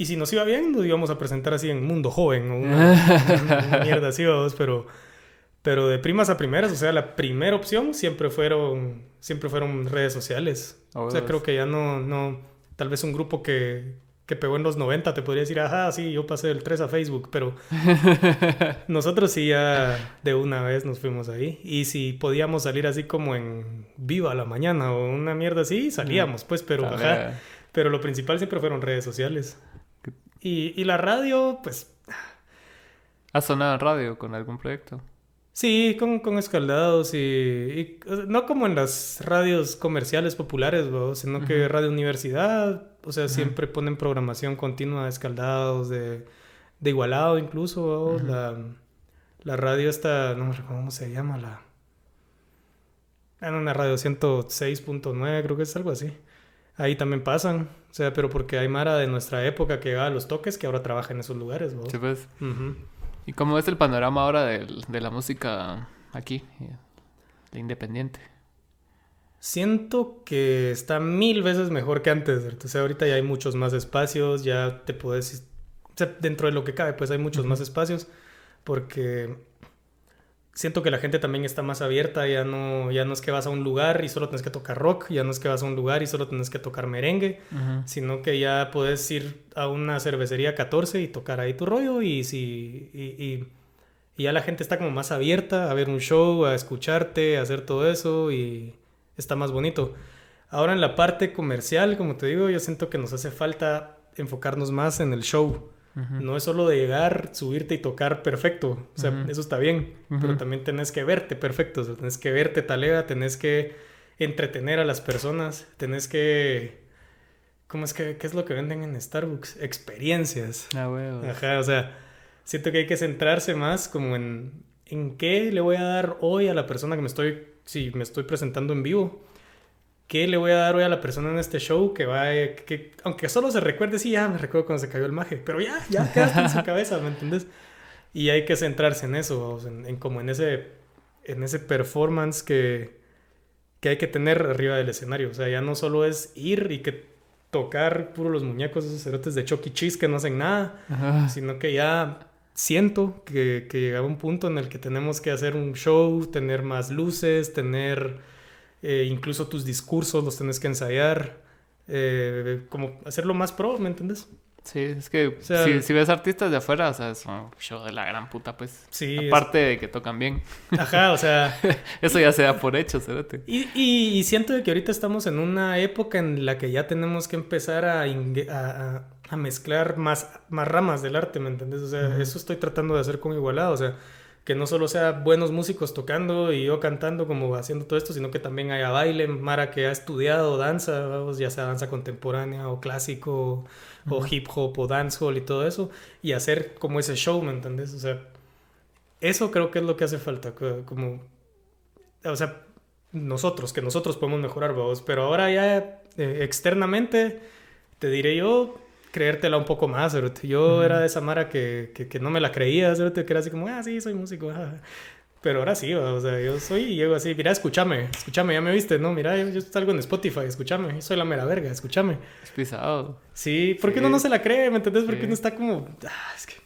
y si nos iba bien, nos íbamos a presentar así en Mundo Joven o una, mierda así, vamos, pero, pero de primas a primeras, o sea, la primera opción siempre fueron, siempre fueron redes sociales. o sea, creo que ya no, no, tal vez un grupo que, que pegó en los 90 te podría decir, ajá, sí, yo pasé del 3 a Facebook, pero nosotros sí ya de una vez nos fuimos ahí. Y si podíamos salir así como en viva a la mañana o una mierda así, salíamos, pues, pero ajá. Pero lo principal siempre fueron redes sociales. Y, la radio, pues... ¿Has sonado en radio con algún proyecto? Sí, con, con escaldados y, no como en las radios comerciales populares, sino que Radio Universidad, o sea, siempre ponen programación continua de escaldados, de, de igualado incluso, la, la, radio está, no me recuerdo cómo se llama, la... En una radio 106.9, creo que es algo así. Ahí también pasan. O sea, pero porque hay Mara de nuestra época que va a los toques que ahora trabaja en esos lugares, ¿no? Sí, pues. ¿Y cómo es el panorama ahora de, de la música aquí, de independiente? Siento que está mil veces mejor que antes, ¿verdad? O sea, ahorita ya hay muchos más espacios, ya te puedes... O sea, dentro de lo que cabe, pues hay muchos más espacios, porque siento que la gente también está más abierta, ya no, ya no es que vas a un lugar y solo tienes que tocar rock, ya no es que vas a un lugar y solo tienes que tocar merengue, sino que ya puedes ir a una cervecería 14 y tocar ahí tu rollo y, si, y, ya la gente está como más abierta a ver un show, a escucharte, a hacer todo eso y está más bonito. Ahora en la parte comercial, como te digo, yo siento que nos hace falta enfocarnos más en el show. No es solo de llegar, subirte y tocar perfecto. O sea, eso está bien. Pero también tenés que verte perfecto. O sea, tenés que verte talega, tenés que entretener a las personas, tenés que... ¿Cómo es que qué es lo que venden en Starbucks? Experiencias. Ah. Ajá, o sea, siento que hay que centrarse más como en en qué le voy a dar hoy a la persona que me estoy si me estoy presentando en vivo ¿qué le voy a dar hoy a la persona en este show que va, que, aunque solo se recuerde, sí, ya me recuerdo cuando se cayó el maje, pero ya, ya quedaste en su cabeza, ¿me entiendes? Y hay que centrarse en eso, en, como en ese, en ese performance que, que hay que tener arriba del escenario. O sea, ya no solo es ir y que tocar puro los muñecos, esos cerotes de Chucky e. Cheese que no hacen nada, sino que ya siento que, que llegaba un punto en el que tenemos que hacer un show, tener más luces, tener eh, incluso tus discursos los tienes que ensayar, eh, como hacerlo más pro, ¿me entiendes? Sí, es que si, ves artistas de afuera, o sea, es un show de la gran puta, pues. Sí. Aparte de que tocan bien. Ajá, o sea. Eso ya se da por hecho, ¿sabes? Y, y, siento que ahorita estamos en una época en la que ya tenemos que empezar a, a, a mezclar más, más ramas del arte, ¿me entiendes? O sea, eso estoy tratando de hacer con Igualado, o sea que no solo sea buenos músicos tocando y yo cantando como haciendo todo esto, sino que también haya baile, Mara que ha estudiado danza, ya sea danza contemporánea o clásico o hip hop o dancehall y todo eso, y hacer como ese show, ¿me entendés? O sea, eso creo que es lo que hace falta, como, o sea, nosotros, que nosotros podemos mejorar, vamos, pero ahora ya eh, externamente, te diré yo, creértela un poco más, Yo era de esa Mara que, que, no me la creía, que era así como, ah, sí, soy músico. Pero ahora sí, o sea, yo soy y llego así, mira, escúchame, escúchame, ya me viste, ¿no? Mira, yo, yo salgo en Spotify, escúchame, yo soy la mera verga, escúchame. Es pisado. Sí, ¿por qué uno no se la cree? ¿Me entendés? Porque uno está como, ah, es que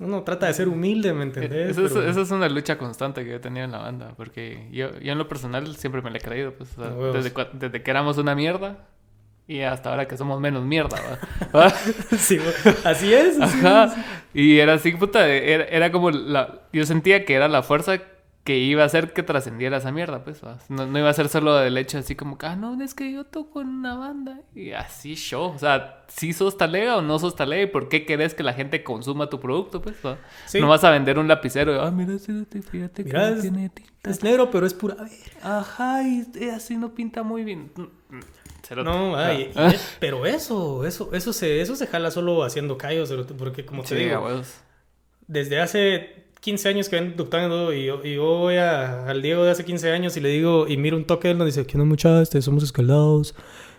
uno trata de ser humilde, ¿me entendés? Esa, es, una lucha constante que he tenido en la banda, porque yo, yo en lo personal siempre me la he creído, pues, desde, desde que éramos una mierda, y hasta ahora que somos menos mierda, ¿va? sí, así es. Ajá. Y era así, puta, era, era, como la... Yo sentía que era la fuerza que iba a hacer que trascendiera esa mierda, pues, No, no, iba a ser solo del hecho así como, ah, no, es que yo toco en una banda. Y así show. O sea, si sos talega o no sos talega y por qué querés que la gente consuma tu producto, pues, No vas a vender un lapicero ah, mira, fíjate mira, que tiene tinta. Es negro, pero es pura... Ajá, y así no pinta muy bien. No, ay, pero eso, eso, eso se, eso se jala solo haciendo callos, porque como te digo, desde hace 15 años que ven ductando y yo, y yo voy al Diego de hace 15 años y le digo, y miro un toque, él nos dice, que no muchachos, este, somos escaldados,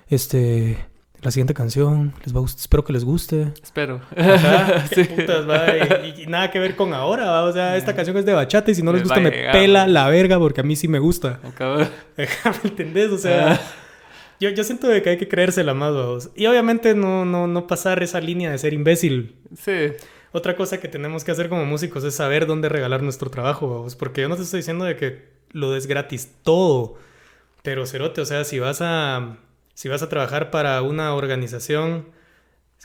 este, la siguiente canción, les va a espero que les guste. Espero. putas, va, y, nada que ver con ahora, ¿va? o sea, esta canción es de bachata y si no les, gusta me pela la verga porque a mí sí me gusta. ¿Me entendés? O sea... Yo, yo siento que hay que creérsela más, vos. Y obviamente no, no, no pasar esa línea de ser imbécil. Sí. Otra cosa que tenemos que hacer como músicos es saber dónde regalar nuestro trabajo, vos. Porque yo no te estoy diciendo de que lo des gratis todo. Pero cerote, o sea, si vas a, si vas a trabajar para una organización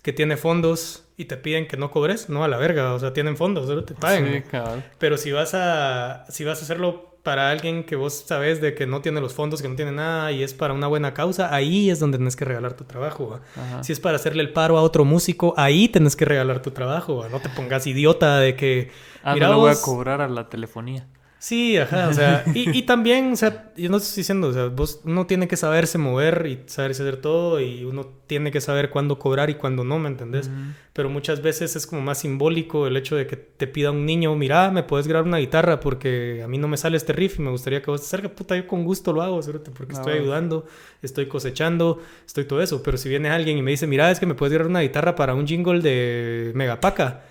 que tiene fondos y te piden que no cobres, no a la verga, o sea, tienen fondos, te paguen. Sí, Pero si vas a si vas a hacerlo para alguien que vos sabes de que no tiene los fondos, que no tiene nada y es para una buena causa, ahí es donde tenés que regalar tu trabajo. Si es para hacerle el paro a otro músico, ahí tenés que regalar tu trabajo. No te pongas idiota de que... Ah, mira, no voy a cobrar a la telefonía. Sí, ajá, o sea, y, también, o sea, yo no estoy diciendo, o sea, vos, uno tiene que saberse mover y saberse hacer todo y uno tiene que saber cuándo cobrar y cuándo no, ¿me entendés? Pero muchas veces es como más simbólico el hecho de que te pida un niño, mira, me puedes grabar una guitarra porque a mí no me sale este riff y me gustaría que vos te acerques, puta, yo con gusto lo hago, porque ah, estoy ayudando, estoy cosechando, estoy todo eso, pero si viene alguien y me dice, mira, es que me puedes grabar una guitarra para un jingle de Megapaca,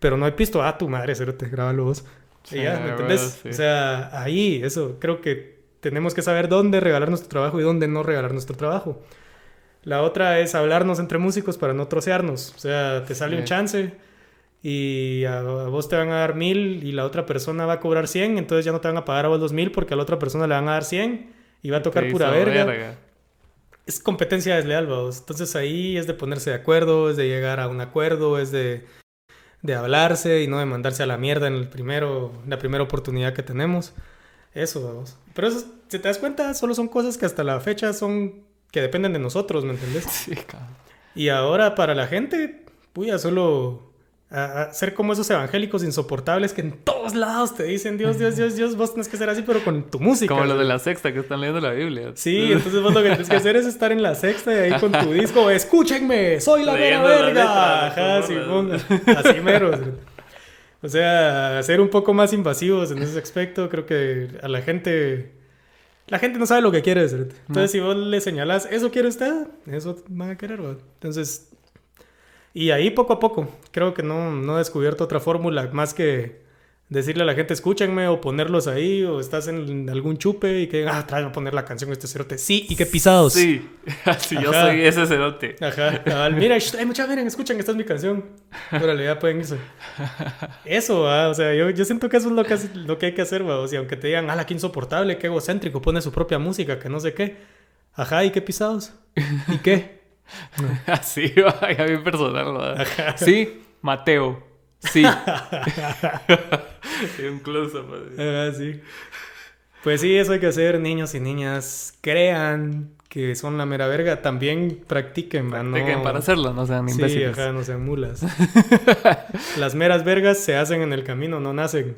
pero no hay pisto, ah, tu madre, te grábalo vos. ¿Me entendés? O sea, ahí, eso, creo que tenemos que saber dónde regalar nuestro trabajo y dónde no regalar nuestro trabajo. La otra es hablarnos entre músicos para no trocearnos. O sea, te sale un chance y a, vos te van a dar mil y la otra persona va a cobrar cien, entonces ya no te van a pagar a vos los mil porque a la otra persona le van a dar cien y va a tocar pura verga. Es competencia desleal, vos. Entonces ahí es de ponerse de acuerdo, es de llegar a un acuerdo, es de de hablarse y no de mandarse a la mierda en el primero, la primera oportunidad que tenemos. Eso, vamos. Pero eso, si te das cuenta, solo son cosas que hasta la fecha son que dependen de nosotros, ¿me entendés? Sí, cabrón. Y ahora para la gente, puya, solo a, ser como esos evangélicos insoportables que en todos lados te dicen Dios, Dios, Dios, Dios, vos tienes que ser así, pero con tu música. Como los de la sexta que están leyendo la Biblia. Sí, entonces vos lo que tienes que hacer es estar en la sexta y ahí con tu disco, escúchenme, soy la mera verga. Ajá, sí, así mero. O sea, ser un poco más invasivos en ese aspecto, creo que a la gente... La gente no sabe lo que quiere. Entonces, si vos le señalas, ¿eso quiere usted? Eso van a querer. Entonces, y ahí poco a poco, creo que no, no he descubierto otra fórmula más que decirle a la gente, escúchenme, o ponerlos ahí, o estás en algún chupe y que, ah, trae a poner la canción este cerote. Sí, y qué pisados. Sí, sí yo soy ese cerote. Ajá, mira, hay mucha miren, escuchen, esta es mi canción. Órale, ya pueden irse. Eso, o sea, yo, yo siento que eso es lo que, lo que hay que hacer, ¿va? o sea, aunque te digan, ah, qué insoportable, qué egocéntrico, pone su propia música, que no sé qué. Ajá, ¿y qué pisados? ¿Y qué? Así, a bien personal, ¿verdad? Sí, Mateo. Sí. un close sí. Pues sí, eso hay que hacer, niños y niñas. Crean que son la mera verga. También practiquen, Practiquen para hacerlo, no sean imbéciles. Sí, no sean mulas. Las meras vergas se hacen en el camino, no nacen.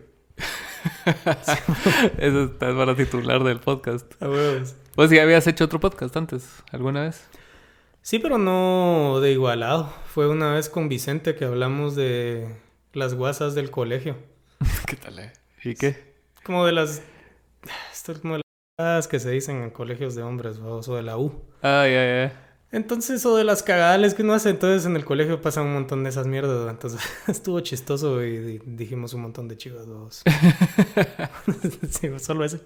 Eso está para titular del podcast. A huevos. Pues si habías hecho otro podcast antes, alguna vez. Sí, pero no de igualado. Fue una vez con Vicente que hablamos de las guasas del colegio. ¿Qué tal? Eh? ¿Y qué? Como de las... Esto es como de las que se dicen en colegios de hombres, o de la U. Ah, ya, ya. Entonces, o de las cagadales que uno hace, entonces en el colegio pasa un montón de esas mierdas, entonces estuvo chistoso y, dijimos un montón de chivas sí, solo ese.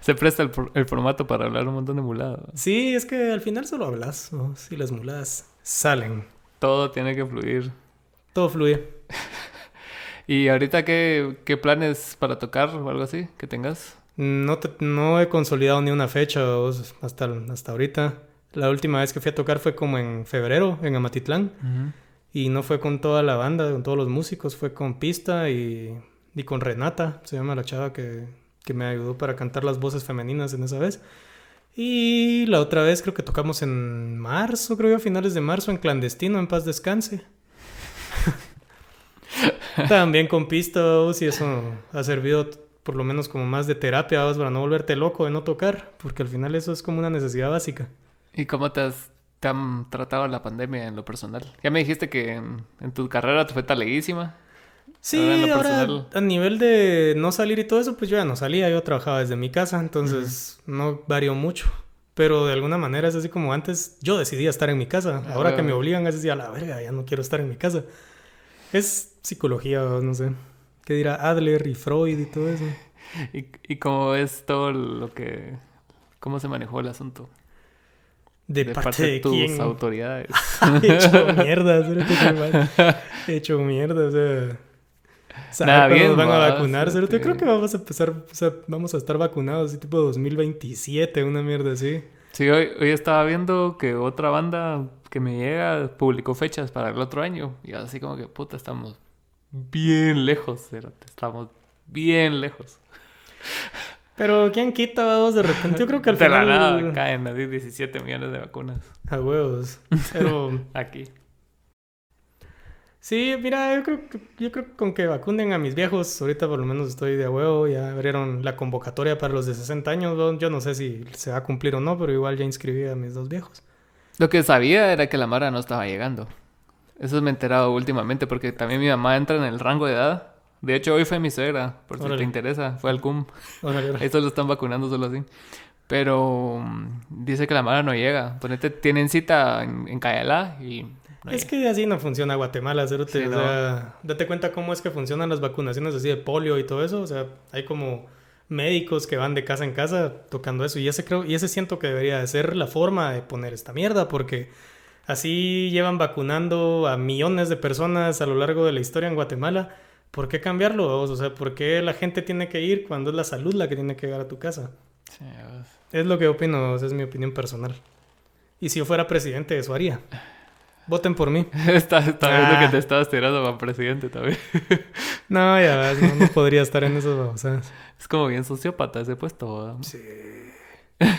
Se presta el, formato para hablar un montón de muladas. Sí, es que al final solo hablas, ¿no? Si las muladas salen. Todo tiene que fluir. Todo fluye. ¿Y ahorita qué, qué planes para tocar o algo así que tengas? No, no he consolidado ni una fecha hasta, hasta ahorita. La última vez que fui a tocar fue como en febrero, en Amatitlán. Y no fue con toda la banda, con todos los músicos, fue con Pista y, y con Renata, se llama la chava que, que me ayudó para cantar las voces femeninas en esa vez. Y la otra vez creo que tocamos en marzo, creo que a finales de marzo, en clandestino, en paz descanse. También con pistas y eso ha servido por lo menos como más de terapia para no volverte loco de no tocar, porque al final eso es como una necesidad básica. ¿Y cómo te, has, han tratado la pandemia en lo personal? Ya me dijiste que en, tu carrera te fue taleguísima. Sí, ahora, a nivel de no salir y todo eso, pues yo ya no salía, yo trabajaba desde mi casa, entonces no varió mucho. Pero de alguna manera es así como antes yo decidía estar en mi casa. Ahora que me obligan es decir, a la verga, ya no quiero estar en mi casa. Es psicología, no sé. ¿Qué dirá Adler y Freud y todo eso? ¿Y, y cómo es todo lo que... ¿Cómo se manejó el asunto? ¿De, parte, de, tus quién? autoridades. He hecho mierda, He hecho mierda, o sea... Nada bien, van a vacunarse. Yo creo que vamos a empezar, o sea, vamos a estar vacunados, así tipo 2027, una mierda así. Sí, hoy, hoy estaba viendo que otra banda que me llega publicó fechas para el otro año. Y así como que, puta, estamos bien lejos, estamos bien lejos. Pero ¿quién quita, vamos, de repente? Yo creo que al de final... la nada caen 17 millones de vacunas. A huevos. Pero... Aquí. Sí, mira, yo creo, que, yo creo que con que vacunen a mis viejos, ahorita por lo menos estoy de huevo, ya abrieron la convocatoria para los de 60 años, yo no sé si se va a cumplir o no, pero igual ya inscribí a mis dos viejos. Lo que sabía era que la Mara no estaba llegando. Eso me he enterado últimamente porque también mi mamá entra en el rango de edad. De hecho, hoy fue mi suegra, por si te interesa. Fue al CUM. Ahí solo están vacunando solo así. Pero mm, dice que la Mara no llega. Ponete, tienen cita en, en Cayalá y es que así no funciona Guatemala, ¿cierto? date cuenta cómo es que funcionan las vacunaciones así de polio y todo eso. O sea, hay como médicos que van de casa en casa tocando eso. Y ese creo, y ese siento que debería de ser la forma de poner esta mierda, porque así llevan vacunando a millones de personas a lo largo de la historia en Guatemala. ¿Por qué cambiarlo? O sea, ¿por qué la gente tiene que ir cuando es la salud la que tiene que llegar a tu casa? es lo que opino, es mi opinión personal. Y si yo fuera presidente, eso haría. Voten por mí. Está, está viendo que ah. te estabas tirando para presidente también. no, ya ves, no, podría estar en sea. Es como bien sociópata ese puesto. Sí.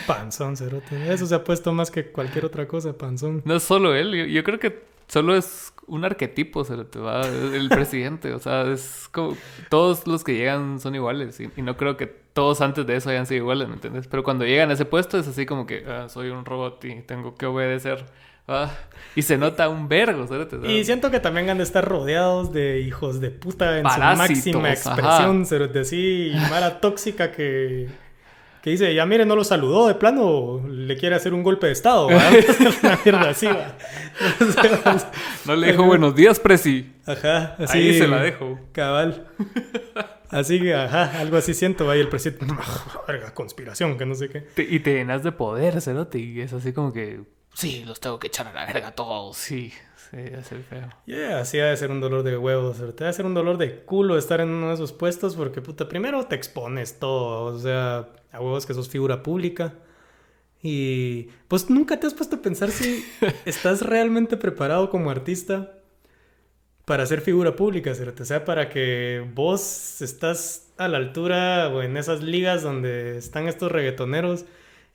Panzón, cerote. Eso se ha puesto más que cualquier otra cosa, panzón. No es solo él. Yo, creo que solo es un arquetipo, cerote, va. El presidente. o sea, es como... Todos los que llegan son iguales. Y, no creo que todos antes de eso hayan sido iguales, ¿me entiendes? Pero cuando llegan a ese puesto es así como que... Ah, soy un robot y tengo que obedecer Ah, y se nota un vergo, ¿sabes? Y siento que también han de estar rodeados de hijos de puta en su máxima expresión, ¿sabes? Así, mala tóxica que, que dice, ya mire, no lo saludó de plano, le quiere hacer un golpe de estado, Una mierda así, ¿va? No le dijo buenos días, Presi. Ajá, así. Ahí se la dejo. Cabal. Así que, ajá, algo así siento, ahí el presidente, verga, conspiración, que no sé qué. y te llenas de poder, Cerote, y es así como que sí, los tengo que echar a la verga todos, sí. Sí, es el feo. Yeah, así ha de ser un dolor de huevos. Te va a ser un dolor de culo estar en uno de esos puestos porque, puta, primero te expones todo. O sea, a huevos que sos figura pública. Y pues nunca te has puesto a pensar si estás realmente preparado como artista para ser figura pública, ¿cierto? O sea, para que vos estás a la altura o en esas ligas donde están estos reggaetoneros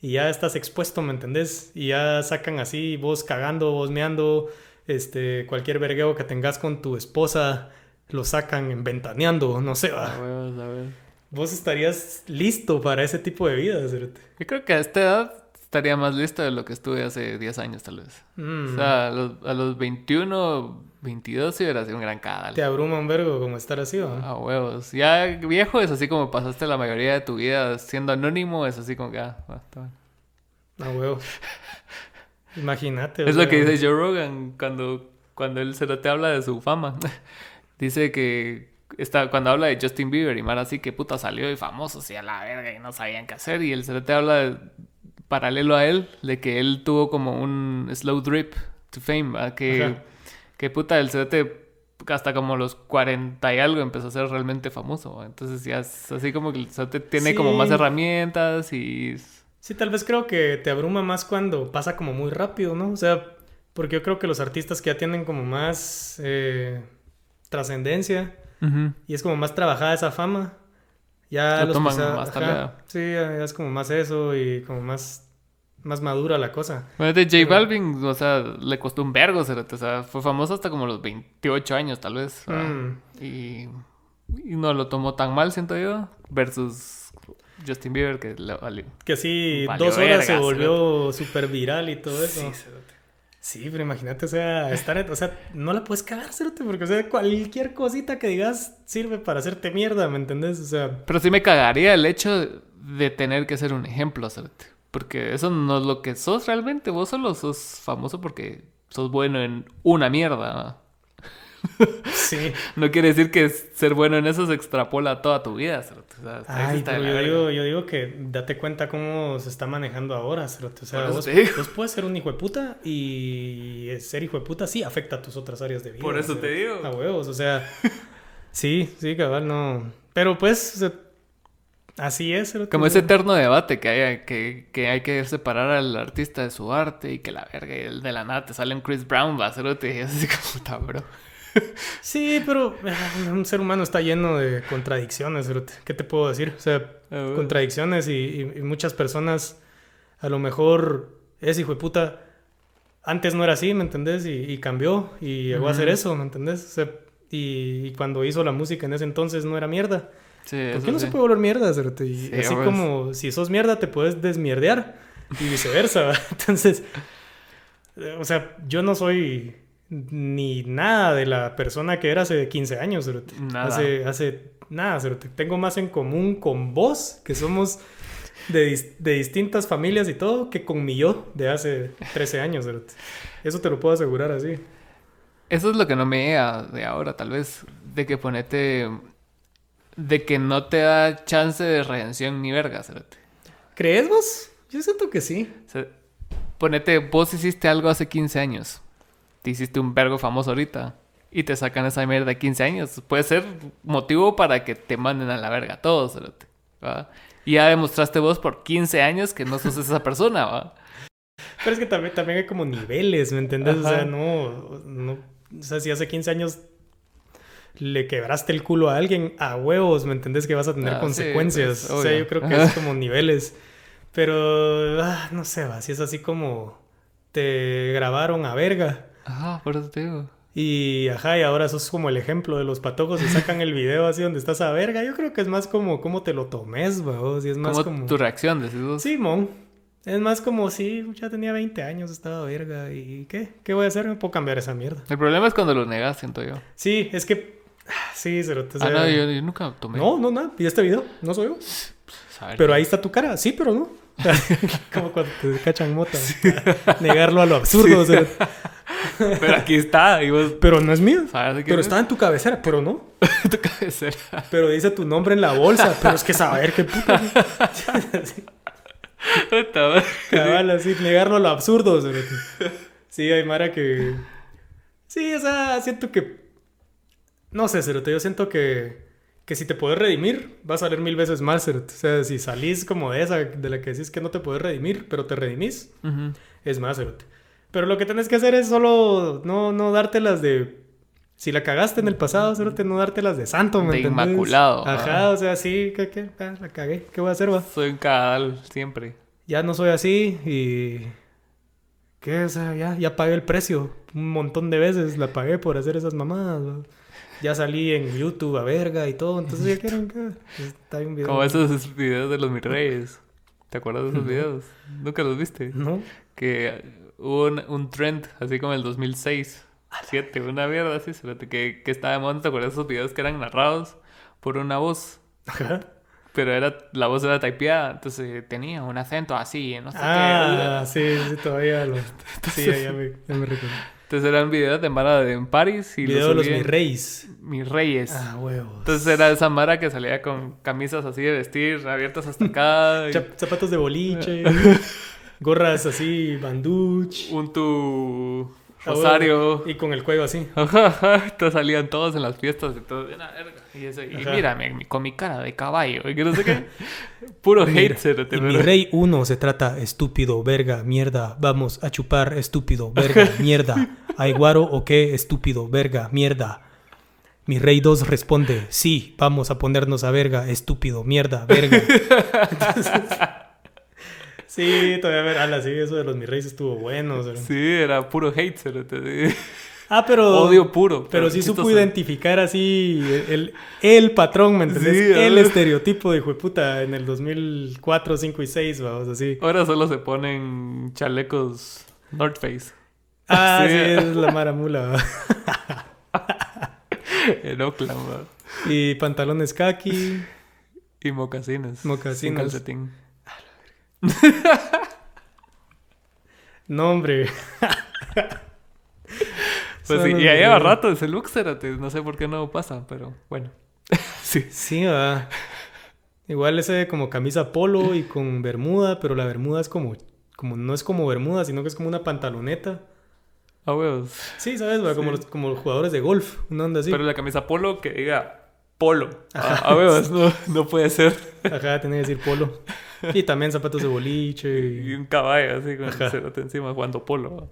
y ya estás expuesto, ¿me entendés? Y ya sacan así, vos cagando, vos meando, este, cualquier vergueo que tengas con tu esposa, lo sacan ventaneando, no sé, va. Vos estarías listo para ese tipo de vida, ¿cierto? Yo creo que a esta edad estaría más listo de lo que estuve hace 10 años, tal vez. Mm. O sea, a los, a los 21, 22 sí hubiera sido un gran cadáver. Te abruma un vergo como estar así, ¿no? A huevos. Ya viejo es así como pasaste la mayoría de tu vida siendo anónimo, es así como que, ah, A huevos. Imagínate. Es lo que dice Joe Rogan cuando, cuando él se te habla de su fama. dice que está, cuando habla de Justin Bieber y más así que puta salió y famoso, y a la verga y no sabían qué hacer. Y él se te habla de, paralelo a él, de que él tuvo como un slow drip to fame, que, que puta, el CDT hasta como los 40 y algo empezó a ser realmente famoso. Entonces ya es así como que el tiene como más herramientas y... Sí, tal vez creo que te abruma más cuando pasa como muy rápido, ¿no? O sea, porque yo creo que los artistas que ya tienen como más eh, trascendencia y es como más trabajada esa fama, ya los toman más Sí, ya es como más eso y como más más madura la cosa. Bueno, de J Balvin, o sea, le costó un vergo, o sea, fue famoso hasta como los 28 años, tal vez. Mm. Y, y, no lo tomó tan mal, siento yo, versus Justin Bieber, que le valió. Que así, dos horas se volvió súper viral y todo eso. Sí, sí, pero imagínate, o sea, estar, o sea, no la puedes cagar, cerote, porque, o sea, cualquier cosita que digas sirve para hacerte mierda, ¿me entendés? O sea... Pero sí me cagaría el hecho de tener que ser un ejemplo, cerote. Porque eso no es lo que sos realmente. Vos solo sos famoso porque sos bueno en una mierda. Sí. no quiere decir que ser bueno en eso se extrapola toda tu vida. Ay, yo, digo, que date cuenta cómo se está manejando ahora. O sea, vos, puedes ser un hijo de puta y ser hijo de puta sí afecta a tus otras áreas de vida. Por eso te digo. A huevos, o sea. sí, sí, cabal, no. Pero pues, Así es. Como ese eterno debate que hay que, que hay que separar al artista de su arte y que la verga y el de la nada te sale un Chris Brown, va a ser así como está, bro. Sí, pero ah, un ser humano está lleno de contradicciones, ¿qué te puedo decir? O sea, contradicciones y, muchas personas a lo mejor es hijo de puta. Antes no era así, ¿me entendés? Y, cambió y llegó a hacer eso, ¿me entendés? O sea, y, cuando hizo la música en ese entonces no era mierda. ¿Por qué no se puede volver mierda? así como si sos mierda te puedes desmierdear y viceversa. Entonces, o sea, yo no soy ni nada de la persona que era hace 15 años. Nada. Hace, hace nada. Tengo más en común con vos, que somos de, de, distintas familias y todo, que con mi yo de hace 13 años. Eso te lo puedo asegurar así. Eso es lo que no me llega de ahora, tal vez, de que ponete de que no te da chance de redención ni verga, ¿Crees vos? Yo siento que sí. ponete, vos hiciste algo hace 15 años. Te hiciste un vergo famoso ahorita. Y te sacan esa mierda de 15 años. Puede ser motivo para que te manden a la verga todos, Y ya demostraste vos por 15 años que no sos esa persona, ¿va? Pero es que también, también hay como niveles, ¿me entiendes? O sea, no, no... O sea, si hace 15 años le quebraste el culo a alguien, a huevos, ¿me entendés? Que vas a tener ah, consecuencias. Pues, o sea, yo creo que es como niveles. Pero, ah, no sé, va, si es así como te grabaron a verga. Ajá, por eso te digo. Y, ajá, y ahora sos como el ejemplo de los patojos y sacan el video así donde estás a verga. Yo creo que es más como cómo te lo tomes, va, si es más como... tu reacción, decís vos. Sí, mon. Es más como si ya tenía 20 años, estaba verga. ¿Y qué? ¿Qué voy a hacer? No puedo cambiar esa mierda. El problema es cuando lo negas, siento yo. Sí, es que Sí, pero te Ah, no, yo, nunca tomé. No, no, nada. ¿Y este video? No soy yo. Pero ahí está tu cara. Sí, pero no. Como cuando te cachan mota. Negarlo a lo absurdo. pero aquí está. Pero no es mío. Pero está en tu cabecera, pero no. tu cabecera. Pero dice tu nombre en la bolsa. Pero es que saber qué puta. Cabal, así, negarlo a lo absurdo. Sí, hay Mara que. Sí, o sea, siento que no sé, Cerote, yo siento que, que si te puedes redimir, va a salir mil veces más, Cerote. O sea, si salís como de esa, de la que decís que no te puedes redimir, pero te redimís, es más, Cerote. Pero lo que tenés que hacer es solo no, no dártelas de... Si la cagaste en el pasado, Cerote, no dártelas de santo, ¿me De inmaculado. Ajá, o sea, sí, ¿qué, qué? Ah, la cagué. ¿Qué voy a hacer, va? Soy un cadal, siempre. Ya no soy así y... ¿Qué? O sea, ya, ya pagué el precio. Un montón de veces la pagué por hacer esas mamadas, ya salí en YouTube a verga y todo, entonces ya quieren que está un video. Como esos videos de los mis reyes. ¿Te acuerdas de esos videos? ¿Nunca los viste? No. Que hubo un, trend, así como el 2006, 7, una mierda así, que, que estaba de moda, ¿te acuerdas esos videos que eran narrados por una voz? Ajá. Pero era, la voz era typeada, entonces tenía un acento así, no sé ah, sí, sí, todavía lo... sí, ya me, ya me recuerdo. Entonces eran videos de Mara de en París y Video de los mis reyes. Mis reyes. Ah, huevos. Entonces era esa Mara que salía con camisas así de vestir, abiertas hasta acá. Zapatos de boliche. gorras así, banduch. Un tu rosario. y con el cuello así. Ajá, Entonces salían todos en las fiestas y todo. Y, eso, y mírame, con mi cara de caballo. Y que no sé qué. Puro hate. Y mi rey uno se trata estúpido, verga, mierda. Vamos a chupar estúpido, verga, mierda. ¿Aiguaro o qué? Estúpido, verga, mierda. Mi rey 2 responde, sí, vamos a ponernos a verga, estúpido, mierda, verga. sí, todavía ver, ala, sí, eso de los mi reyes estuvo bueno. Sí, era puro hate, Ah, pero... Odio puro. Pero, sí supo identificar así el, el patrón, ¿me entendés? el estereotipo de hijo de puta en el 2004, 5 y 6, vamos, así. Ahora solo se ponen chalecos North Face. Ah, sí, es la maramula. en Oakland, Y pantalones khaki. Y mocasines. Mocasines. Sin calcetín. No, hombre. pues sí, y ahí lleva rato ese look, No sé por qué no pasa, pero bueno. sí. Sí, va. Igual ese como camisa polo y con bermuda, pero la bermuda es como, como no es como bermuda, sino que es como una pantaloneta. A huevos. Sí, ¿sabes? Como, los, como los jugadores de golf, una onda así. Pero la camisa polo que diga polo. A, huevos, no, no, puede ser. Ajá, tenía que decir polo. Y también zapatos de boliche. Y, un caballo así con el cerote encima jugando polo.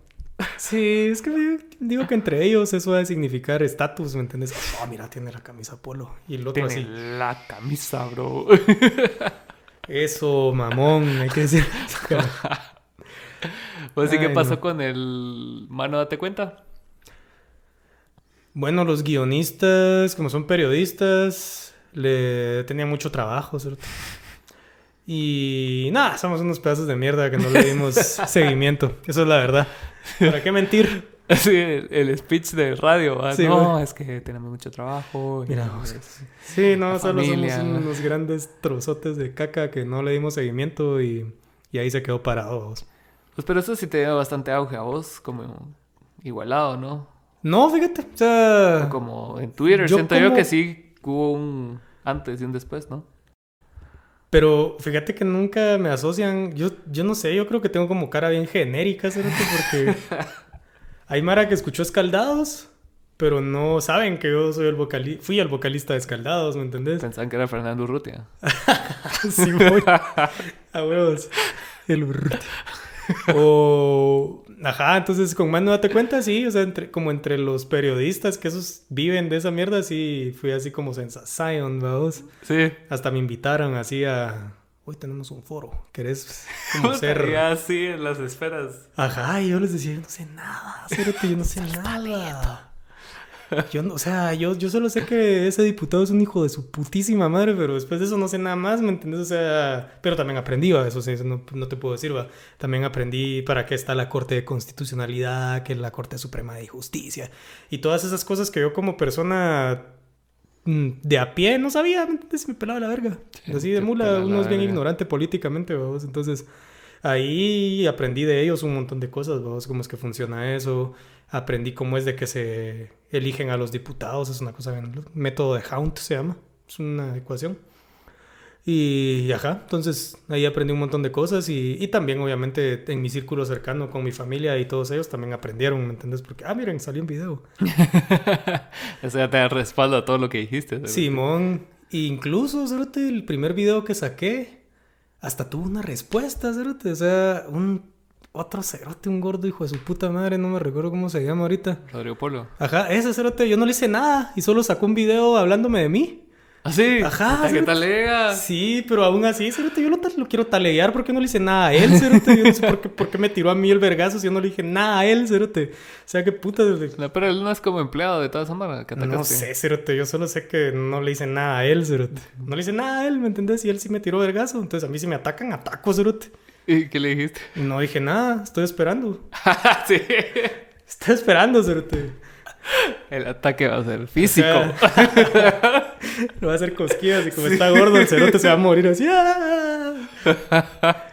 Sí, es que digo que entre ellos eso va a significar estatus, ¿me entiendes? Oh, mira, tiene la camisa polo. Y el otro tiene la camisa, bro. Eso, mamón, hay que decir. Pues sí, ¿qué pasó con el mano date cuenta? Bueno, los guionistas, como son periodistas, le tenían mucho trabajo, ¿cierto? Y nada, somos unos pedazos de mierda que no le dimos seguimiento. Eso es la verdad. ¿Para qué mentir? Sí, el, speech de radio. no, es que tenemos mucho trabajo. Mira, sí, no, solo somos unos grandes trozotes de caca que no le dimos seguimiento y, y ahí se quedó parado. Pues pero eso sí te dio bastante auge a vos, como igualado, ¿no? No, fíjate, o sea... como en Twitter, siento yo que sí hubo un antes y un después, ¿no? Pero fíjate que nunca me asocian, yo, yo no sé, yo creo que tengo como cara bien genérica, ¿cierto? Porque hay Mara que escuchó Escaldados, pero no saben que yo soy el vocalista, fui el vocalista de Escaldados, ¿me entendés? Pensaban que era Fernando Urrutia. sí, voy. A huevos. El Urrutia. o, ajá, entonces con más no date cuenta, sí, o sea, entre, como entre los periodistas que esos viven de esa mierda, sí, fui así como sensación, vamos. Sí. Hasta me invitaron así a, hoy tenemos un foro, ¿querés como ser? así en las esferas. Ajá, y yo les decía, yo no sé nada, yo no sé nada. Yo no, o sea, yo, yo solo sé que ese diputado es un hijo de su putísima madre, pero después de eso no sé nada más, ¿me entiendes? O sea, pero también aprendí, ¿va? eso sí, no, no, te puedo decir, ¿va? También aprendí para qué está la Corte de Constitucionalidad, que es la Corte Suprema de Justicia, y todas esas cosas que yo como persona mm, de a pie no sabía, ¿me entiendes? Me pelaba la verga. Así de mula, uno es bien ignorante políticamente, ¿va? Entonces, ahí aprendí de ellos un montón de cosas, ¿va? Cómo es que funciona eso aprendí cómo es de que se eligen a los diputados, es una cosa, el método de Haunt se llama, es una ecuación. Y ajá, entonces ahí aprendí un montón de cosas y, y, también obviamente en mi círculo cercano con mi familia y todos ellos también aprendieron, ¿me entiendes? Porque, ah, miren, salió un video. o sea, te da respaldo a todo lo que dijiste. Simón, incluso, el primer video que saqué, hasta tuvo una respuesta, o sea, un otro cerote, un gordo hijo de su puta madre, no me recuerdo cómo se llama ahorita. Rodrigo Polo. Ajá, ese cerote, yo no le hice nada y solo sacó un video hablándome de mí. ¿Ah, sí? Ajá. ¿Qué talega? Sí, pero aún así, cerote, yo lo, lo, quiero talear porque no le hice nada a él, cerote. Yo no sé por qué, por qué me tiró a mí el vergazo si yo no le dije nada a él, cerote. O sea, qué puta. No, pero él no es como empleado de toda esa mara que No sé, cerote, yo solo sé que no le hice nada a él, cerote. No le hice nada a él, ¿me entendés? Y él sí me tiró vergazo. Entonces a mí si me atacan, ataco, cerote. ¿Y qué le dijiste? No dije nada, estoy esperando. sí. Estoy esperando, Cerote. El ataque va a ser físico. lo va a hacer cosquillas y como está gordo, el cerote se va a morir así. ¡ah!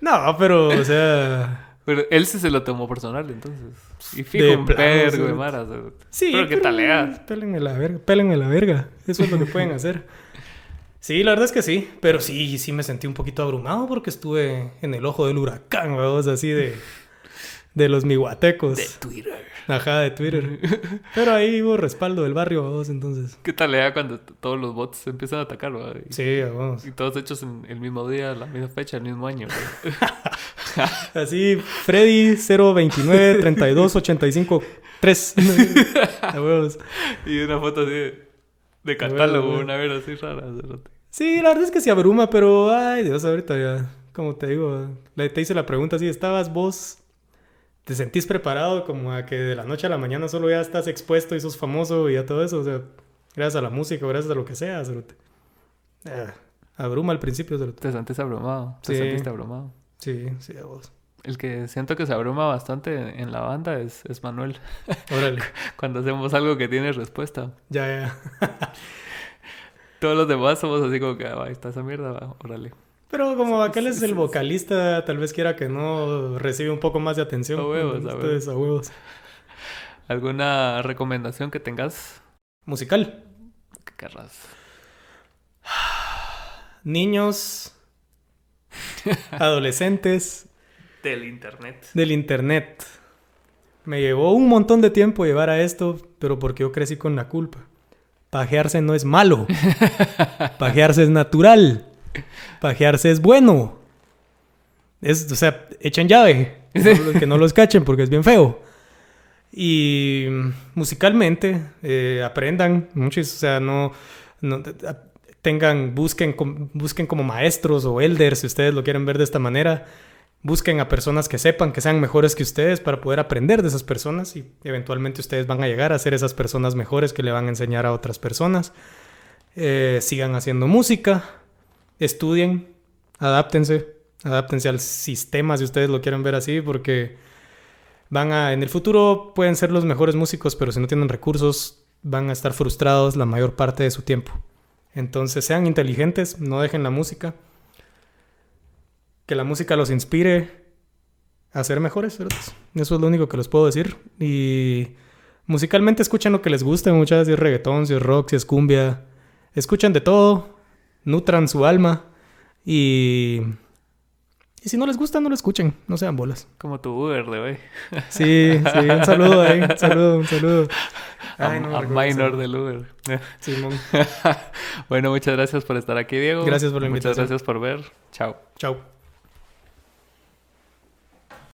No, pero, o sea. Pero él sí se lo tomó personal, entonces. Y fijo, un perro de maras. Sí, pero, qué talea. Pélenme la verga, pélenme la verga. Eso es lo que pueden hacer. Sí, la verdad es que sí. Pero sí, sí me sentí un poquito abrumado porque estuve en el ojo del huracán, vamos, así de. De los miguatecos. De Twitter. Ajá, de Twitter. Pero ahí hubo respaldo del barrio, vamos, entonces. ¿Qué tal le cuando todos los bots se empiezan a atacar, ¿verdad? sí, vamos. Y todos hechos en el mismo día, la misma fecha, el mismo año. Así, Freddy 029 32 85 3. y una foto así de, catálogo, una vez así rara. Sí, la verdad es que se abruma, pero ay Dios, ahorita ya, como te digo, te hice la pregunta así, ¿estabas vos te sentís preparado como a que de la noche a la mañana solo ya estás expuesto y sos famoso y a todo eso, o sea, gracias a la música, gracias a lo que sea, eh, abruma al principio, Te sentís abrumado, te sentiste abrumado. Sí, sí, a vos. El que siento que se abruma bastante en la banda es, es Manuel. Órale. Cuando hacemos algo que tiene respuesta. Ya, ya. Todos los demás somos así como que, ah, ahí está esa mierda, órale. Pero como aquel es el vocalista, tal vez quiera que no recibe un poco más de atención. A huevos, a huevos. a huevos. ¿Alguna recomendación que tengas? Musical. ¿Qué querrás? Niños, adolescentes. Del internet. Del internet. Me llevó un montón de tiempo llevar a esto, pero porque yo crecí con la culpa. Pajearse no es malo. Pajearse es natural. Pajearse es bueno. Es, o sea, echen llave. Que no los cachen porque es bien feo. Y musicalmente, eh, aprendan muchos, o sea, no, tengan, busquen, busquen como maestros o elders, si ustedes lo quieren ver de esta manera. Busquen a personas que sepan que sean mejores que ustedes para poder aprender de esas personas y eventualmente ustedes van a llegar a ser esas personas mejores que le van a enseñar a otras personas. Eh, sigan haciendo música, estudien, adáptense, adáptense al sistema si ustedes lo quieren ver así, porque van a, en el futuro pueden ser los mejores músicos, pero si no tienen recursos, van a estar frustrados la mayor parte de su tiempo. Entonces sean inteligentes, no dejen la música. Que la música los inspire a ser mejores. Eso es lo único que les puedo decir. Y musicalmente escuchen lo que les guste, muchas veces si es reggaetón, si es rock, si es cumbia. Escuchen de todo nutran su alma y... Y si no les gusta, no lo escuchen, no sean bolas. Como tu Uber de hoy. Sí, sí, un saludo ahí, un saludo, un saludo. Ay, a, minor del Uber. Simón. bueno, muchas gracias por estar aquí, Diego. Gracias por la invitación. Muchas gracias por ver. Chao. Chao.